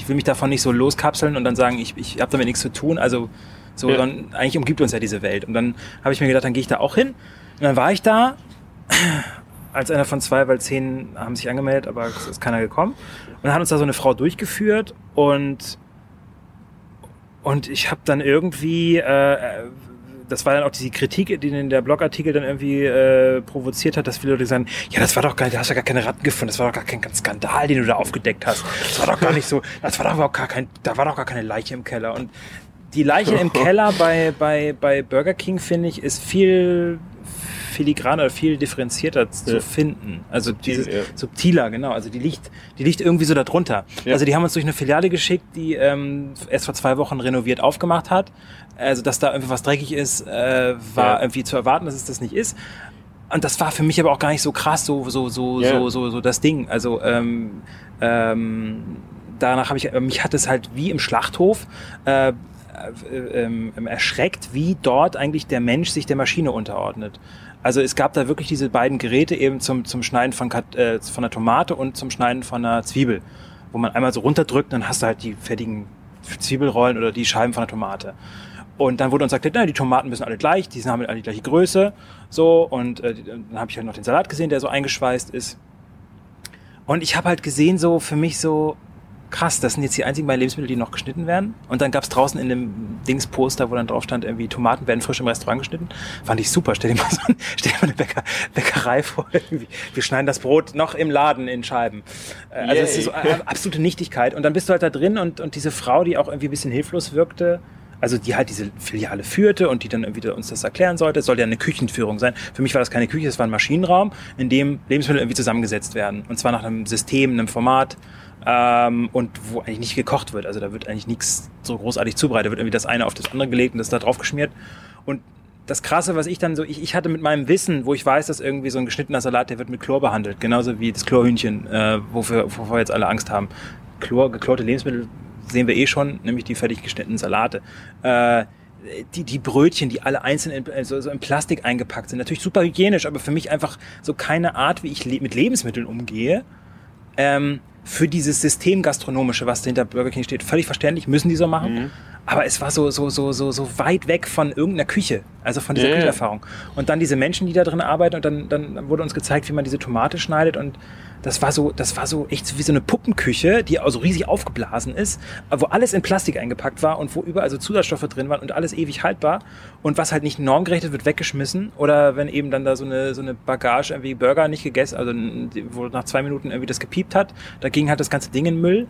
will mich davon nicht so loskapseln und dann sagen, ich, ich habe damit nichts zu tun. Also so, Ja. dann, eigentlich umgibt uns ja diese Welt. Und dann habe ich mir gedacht, dann gehe ich da auch hin. Und dann war ich da als einer von zwei, weil zehn haben sich angemeldet, aber es ist keiner gekommen. Und dann hat uns da so eine Frau durchgeführt und und ich habe dann irgendwie, äh, das war dann auch diese Kritik, die in der Blogartikel dann irgendwie äh, provoziert hat, dass viele Leute sagen, ja, das war doch gar nicht, du hast ja gar keine Ratten gefunden, das war doch gar kein Skandal, den du da aufgedeckt hast. Das war doch gar nicht so, das war doch überhaupt gar kein, da war doch gar keine Leiche im Keller. Und die Leiche im Keller bei, bei, bei Burger King, finde ich, ist viel filigraner, viel differenzierter zu Ja. finden. Also Subtil, diese, ja. subtiler, genau. Also die liegt, die liegt irgendwie so darunter. Ja. Also die haben uns durch eine Filiale geschickt, die ähm, erst vor zwei Wochen renoviert aufgemacht hat. Also dass da irgendwie was dreckig ist, äh, war irgendwie zu erwarten, dass es das nicht ist. Und das war für mich aber auch gar nicht so krass, so so so so so so das Ding. Also ähm, ähm, danach habe ich mich hat es halt wie im Schlachthof. Äh, äh, ähm, erschreckt, wie dort eigentlich der Mensch sich der Maschine unterordnet. Also es gab da wirklich diese beiden Geräte eben zum, zum Schneiden von, äh, von der Tomate und zum Schneiden von einer Zwiebel, wo man einmal so runterdrückt, dann hast du halt die fertigen Zwiebelrollen oder die Scheiben von der Tomate. Und dann wurde uns gesagt, na, die Tomaten müssen alle gleich, die haben alle die gleiche Größe. So, und äh, dann habe ich halt noch den Salat gesehen, der so eingeschweißt ist. Und ich habe halt gesehen, so für mich so, krass, das sind jetzt die einzigen beiden Lebensmittel, die noch geschnitten werden. Und dann gab es draußen in dem Dings-Poster, wo dann drauf stand, irgendwie Tomaten werden frisch im Restaurant geschnitten. Fand ich super. Stell dir mal so ein, stell dir mal eine Bäcker, Bäckerei vor. Wir schneiden das Brot noch im Laden in Scheiben. Äh, also es ist so eine absolute Nichtigkeit. Und dann bist du halt da drin und, und diese Frau, die auch irgendwie ein bisschen hilflos wirkte, also die halt diese Filiale führte und die dann irgendwie uns das erklären sollte. Es sollte ja eine Küchenführung sein. Für mich war das keine Küche, es war ein Maschinenraum, in dem Lebensmittel irgendwie zusammengesetzt werden. Und zwar nach einem System, einem Format ähm, und wo eigentlich nicht gekocht wird. Also da wird eigentlich nichts so großartig zubereitet. Da wird irgendwie das eine auf das andere gelegt und das da drauf geschmiert. Und das Krasse, was ich dann so, ich, ich hatte mit meinem Wissen, wo ich weiß, dass irgendwie so ein geschnittener Salat, der wird mit Chlor behandelt, genauso wie das Chlorhühnchen, äh, wofür, wovor jetzt alle Angst haben. Chlor, geklorte Lebensmittel sehen wir eh schon, nämlich die fertig geschnittenen Salate. Äh, die, die Brötchen, die alle einzeln in, also so in Plastik eingepackt sind. Natürlich super hygienisch, aber für mich einfach so keine Art, wie ich le mit Lebensmitteln umgehe. Ähm, für dieses System gastronomische, was hinter Burger King steht, völlig verständlich, müssen die so machen. Mhm. Aber es war so, so, so, so, so weit weg von irgendeiner Küche, also von dieser yeah. Küchenerfahrung. Und dann diese Menschen, die da drin arbeiten, und dann, dann wurde uns gezeigt, wie man diese Tomate schneidet und das war so, das war so echt wie so eine Puppenküche, die also riesig aufgeblasen ist, wo alles in Plastik eingepackt war und wo überall so Zusatzstoffe drin waren und alles ewig haltbar. Und was halt nicht normgerecht ist, wird weggeschmissen. Oder wenn eben dann da so eine, so eine Bagage irgendwie Burger nicht gegessen, also wo nach zwei Minuten irgendwie das gepiept hat, da ging halt das ganze Ding in Müll.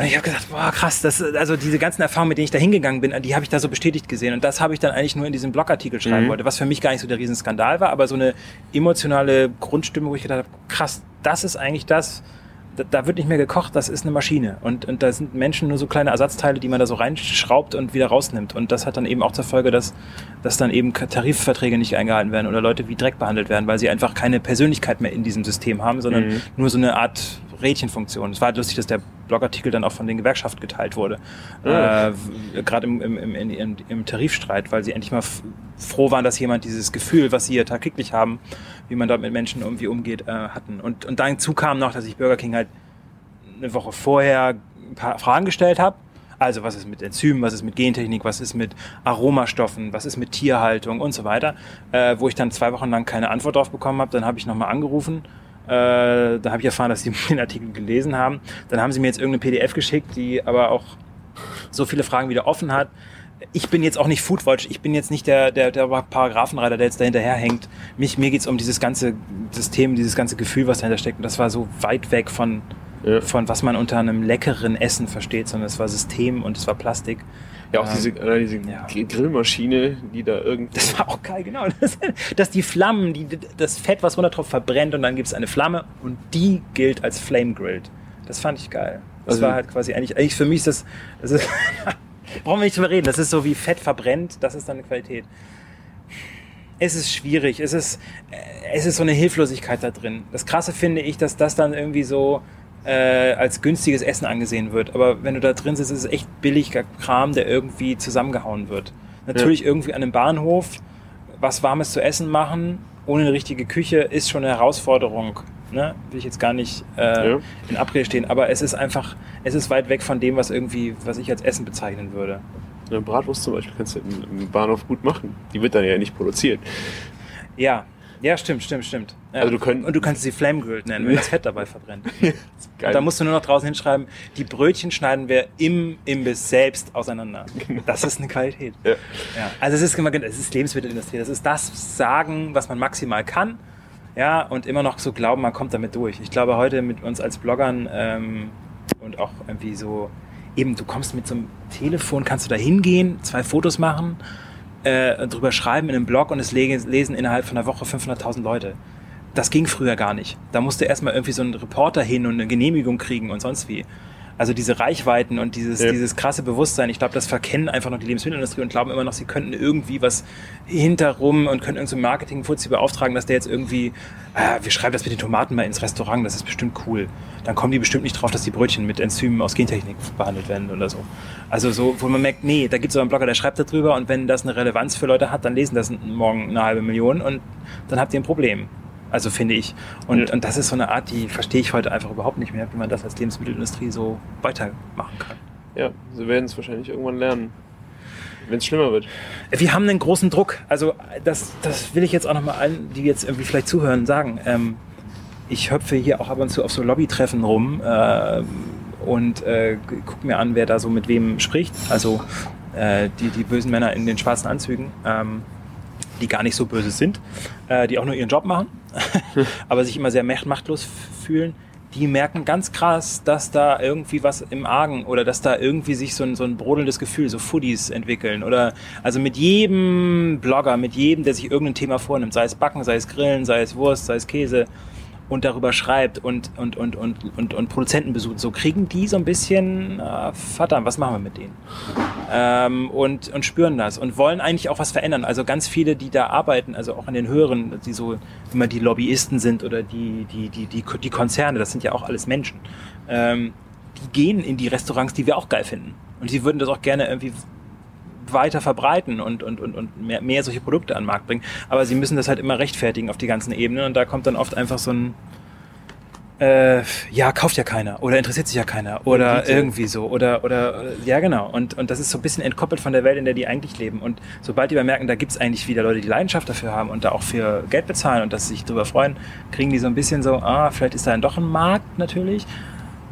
Und ich habe gedacht, boah, krass, das, also diese ganzen Erfahrungen, mit denen ich da hingegangen bin, die habe ich da so bestätigt gesehen. Und das habe ich dann eigentlich nur in diesem Blogartikel schreiben mhm. wollte, was für mich gar nicht so der Riesenskandal war, aber so eine emotionale Grundstimme, wo ich gedacht habe, krass, das ist eigentlich das, da, da, wird nicht mehr gekocht, das ist eine Maschine. Und, und da sind Menschen nur so kleine Ersatzteile, die man da so reinschraubt und wieder rausnimmt. Und das hat dann eben auch zur Folge, dass, dass dann eben Tarifverträge nicht eingehalten werden oder Leute wie Dreck behandelt werden, weil sie einfach keine Persönlichkeit mehr in diesem System haben, sondern mhm. nur so eine Art Rädchenfunktion. Es war halt lustig, dass der Blogartikel dann auch von den Gewerkschaften geteilt wurde. Ja. Äh, Gerade im, im, im, im, Tarifstreit, weil sie endlich mal froh waren, dass jemand dieses Gefühl, was sie hier tagtäglich haben, wie man dort mit Menschen irgendwie umgeht, äh, hatten. Und, und dazu kam noch, dass ich Burger King halt eine Woche vorher ein paar Fragen gestellt habe. Also was ist mit Enzymen, was ist mit Gentechnik, was ist mit Aromastoffen, was ist mit Tierhaltung und so weiter, äh, wo ich dann zwei Wochen lang keine Antwort drauf bekommen habe. Dann habe ich nochmal angerufen äh, da habe ich erfahren, dass sie den Artikel gelesen haben. Dann haben sie mir jetzt irgendeine PDF geschickt, die aber auch so viele Fragen wieder offen hat. Ich bin jetzt auch nicht Foodwatch, ich bin jetzt nicht der, der, der Paragraphenreiter, der jetzt da hinterher hängt. Mich, mir geht's um dieses ganze System, dieses ganze Gefühl, was dahinter steckt. Und das war so weit weg von, ja. von was man unter einem leckeren Essen versteht, sondern es war System und es war Plastik. Ja, auch ähm, diese, äh, diese ja. Grillmaschine, die da irgendwie. Das war auch geil, genau. Das, dass die Flammen, die, das Fett, was runter drauf verbrennt und dann gibt es eine Flamme und die gilt als Flame Grilled. Das fand ich geil. Das also, war halt quasi eigentlich, eigentlich für mich ist das, das ist, brauchen wir nicht drüber reden. Das ist so wie Fett verbrennt, das ist dann eine Qualität. Es ist schwierig, es ist, äh, es ist so eine Hilflosigkeit da drin. Das Krasse finde ich, dass das dann irgendwie so, äh, als günstiges Essen angesehen wird. Aber wenn du da drin sitzt, ist es echt billiger Kram, der irgendwie zusammengehauen wird. Natürlich ja. irgendwie an einem Bahnhof was Warmes zu essen machen, ohne eine richtige Küche, ist schon eine Herausforderung. Ne? Will ich jetzt gar nicht äh, ja. in Abrede stehen, aber es ist einfach, es ist weit weg von dem, was irgendwie, was ich als Essen bezeichnen würde. Eine Bratwurst zum Beispiel kannst du im Bahnhof gut machen. Die wird dann ja nicht produziert. Ja, ja, stimmt, stimmt, stimmt. Ja. Also du könnt, und du kannst sie Flame Grilled nennen, wenn das Fett dabei verbrennt. Geil. Da musst du nur noch draußen hinschreiben, die Brötchen schneiden wir im Imbiss selbst auseinander. Genau. Das ist eine Qualität. Ja. ja. Also es ist es ist Lebensmittelindustrie. Das ist das Sagen, was man maximal kann. Ja, und immer noch so glauben, man kommt damit durch. Ich glaube, heute mit uns als Bloggern ähm, und auch irgendwie so, eben, du kommst mit so einem Telefon, kannst du da hingehen, zwei Fotos machen äh, drüber schreiben in einem Blog und es lesen innerhalb von einer Woche 500.000 Leute. Das ging früher gar nicht. Da musste erstmal irgendwie so ein Reporter hin und eine Genehmigung kriegen und sonst wie. Also diese Reichweiten und dieses, Ja. dieses krasse Bewusstsein, ich glaube, das verkennen einfach noch die Lebensmittelindustrie und glauben immer noch, sie könnten irgendwie was hinterrum und könnten irgendein so Marketing-Fuzzi beauftragen, dass der jetzt irgendwie, ah, wir schreiben das mit den Tomaten mal ins Restaurant, das ist bestimmt cool. Dann kommen die bestimmt nicht drauf, dass die Brötchen mit Enzymen aus Gentechnik behandelt werden oder so. Also so, wo man merkt, nee, da gibt es so einen Blogger, der schreibt darüber und wenn das eine Relevanz für Leute hat, dann lesen das morgen eine halbe Million und dann habt ihr ein Problem. Also finde ich. Und, Ja. und das ist so eine Art, die verstehe ich heute einfach überhaupt nicht mehr, wie man das als Lebensmittelindustrie so weitermachen kann. Ja, sie werden es wahrscheinlich irgendwann lernen. Wenn es schlimmer wird. Wir haben einen großen Druck. Also das, das will ich jetzt auch nochmal allen, die jetzt irgendwie vielleicht zuhören, sagen. Ähm, ich hüpfe hier auch ab und zu auf so Lobbytreffen rum ähm, und äh, gucke mir an, wer da so mit wem spricht. Also äh, die, die bösen Männer in den schwarzen Anzügen, ähm, die gar nicht so böse sind, äh, die auch nur ihren Job machen, aber sich immer sehr macht- machtlos fühlen. Die merken ganz krass, dass da irgendwie was im Argen oder dass da irgendwie sich so ein, so ein brodelndes Gefühl, so Foodies entwickeln. Oder also mit jedem Blogger, mit jedem, der sich irgendein Thema vornimmt, sei es Backen, sei es Grillen, sei es Wurst, sei es Käse, und darüber schreibt und, und, und, und, und, und Produzenten besucht, so kriegen die so ein bisschen, äh, verdammt, was machen wir mit denen? Ähm, und, und spüren das und wollen eigentlich auch was verändern. Also ganz viele, die da arbeiten, also auch an den höheren, die so immer die Lobbyisten sind oder die, die, die, die, die Konzerne, das sind ja auch alles Menschen, ähm, die gehen in die Restaurants, die wir auch geil finden. Und sie würden das auch gerne irgendwie weiter verbreiten und, und, und, und mehr, mehr solche Produkte an den Markt bringen. Aber sie müssen das halt immer rechtfertigen auf die ganzen Ebenen und da kommt dann oft einfach so ein äh, ja, kauft ja keiner oder interessiert sich ja keiner oder Bitte. irgendwie so oder, oder oder- ja genau und, und das ist so ein bisschen entkoppelt von der Welt, in der die eigentlich leben und sobald die mal merken, da gibt's eigentlich wieder Leute, die Leidenschaft dafür haben und da auch für Geld bezahlen und dass sie sich drüber freuen, kriegen die so ein bisschen so, ah, vielleicht ist da dann doch ein Markt natürlich,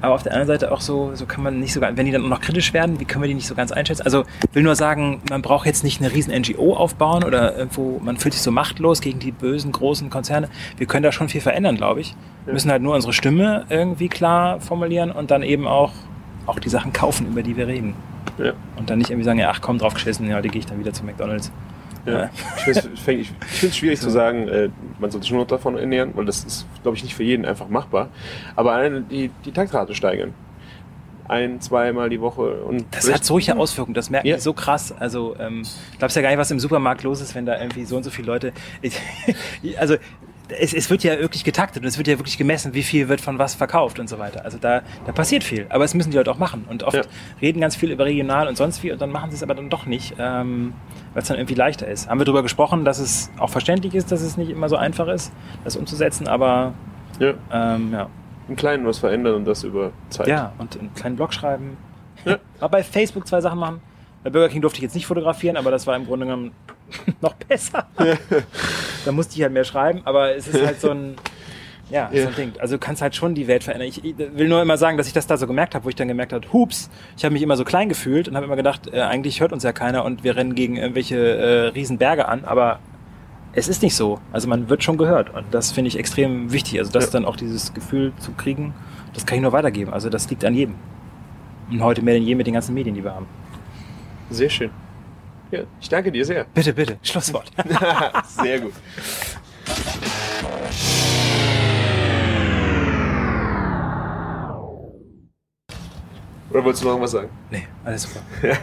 aber auf der anderen Seite auch so, so kann man nicht so, ganz- wenn die dann auch noch kritisch werden, wie können wir die nicht so ganz einschätzen? Also will nur sagen, man braucht jetzt nicht eine riesen NGO aufbauen oder irgendwo, man fühlt sich so machtlos gegen die bösen großen Konzerne. Wir können da schon viel verändern, glaube ich. Wir müssen halt nur unsere Stimme irgendwie klar formulieren und dann eben auch, auch die Sachen kaufen, über die wir reden. Ja. Und dann nicht irgendwie sagen, ja, ach komm, drauf geschissen, ja, die gehe ich dann wieder zu McDonalds. Ja. Ich finde es schwierig zu sagen, äh, man sollte sich nur noch davon ernähren, weil das ist, glaube ich, nicht für jeden einfach machbar. Aber eine, die, die Taktrate steigern. Ein, zweimal die Woche. Und Das hat solche Auswirkungen, das merken Ja. die so krass. Also, ähm, glaubst ja gar nicht, was im Supermarkt los ist, wenn da irgendwie so und so viele Leute. also, es, es wird ja wirklich getaktet und es wird ja wirklich gemessen, wie viel wird von was verkauft und so weiter. Also da, da passiert viel. Aber es müssen die Leute auch machen. Und oft Ja. reden ganz viel über regional und sonst wie und dann machen sie es aber dann doch nicht, ähm, weil es dann irgendwie leichter ist. Haben wir darüber gesprochen, dass es auch verständlich ist, dass es nicht immer so einfach ist, das umzusetzen, aber Ja, ähm, ja. im Kleinen was verändern und das über Zeit. Ja, und einen kleinen Blog schreiben. Ja. Aber bei Facebook zwei Sachen machen. Bei Burger King durfte ich jetzt nicht fotografieren, aber das war im Grunde genommen noch besser. da musste ich halt mehr schreiben, aber es ist halt so ein, ja, Ja. so ein Ding. Also du kannst halt schon die Welt verändern. Ich, ich will nur immer sagen, dass ich das da so gemerkt habe, wo ich dann gemerkt habe, hups, ich habe mich immer so klein gefühlt und habe immer gedacht, äh, eigentlich hört uns ja keiner und wir rennen gegen irgendwelche äh, Riesenberge an, aber es ist nicht so. Also man wird schon gehört und das finde ich extrem wichtig. Also das Ja. dann auch dieses Gefühl zu kriegen, das kann ich nur weitergeben. Also das liegt an jedem. Und heute mehr denn je mit den ganzen Medien, die wir haben. Sehr schön. Ja, ich danke dir sehr. Bitte, bitte, Schlusswort. sehr gut. Oder wolltest du noch was sagen? nee, alles super.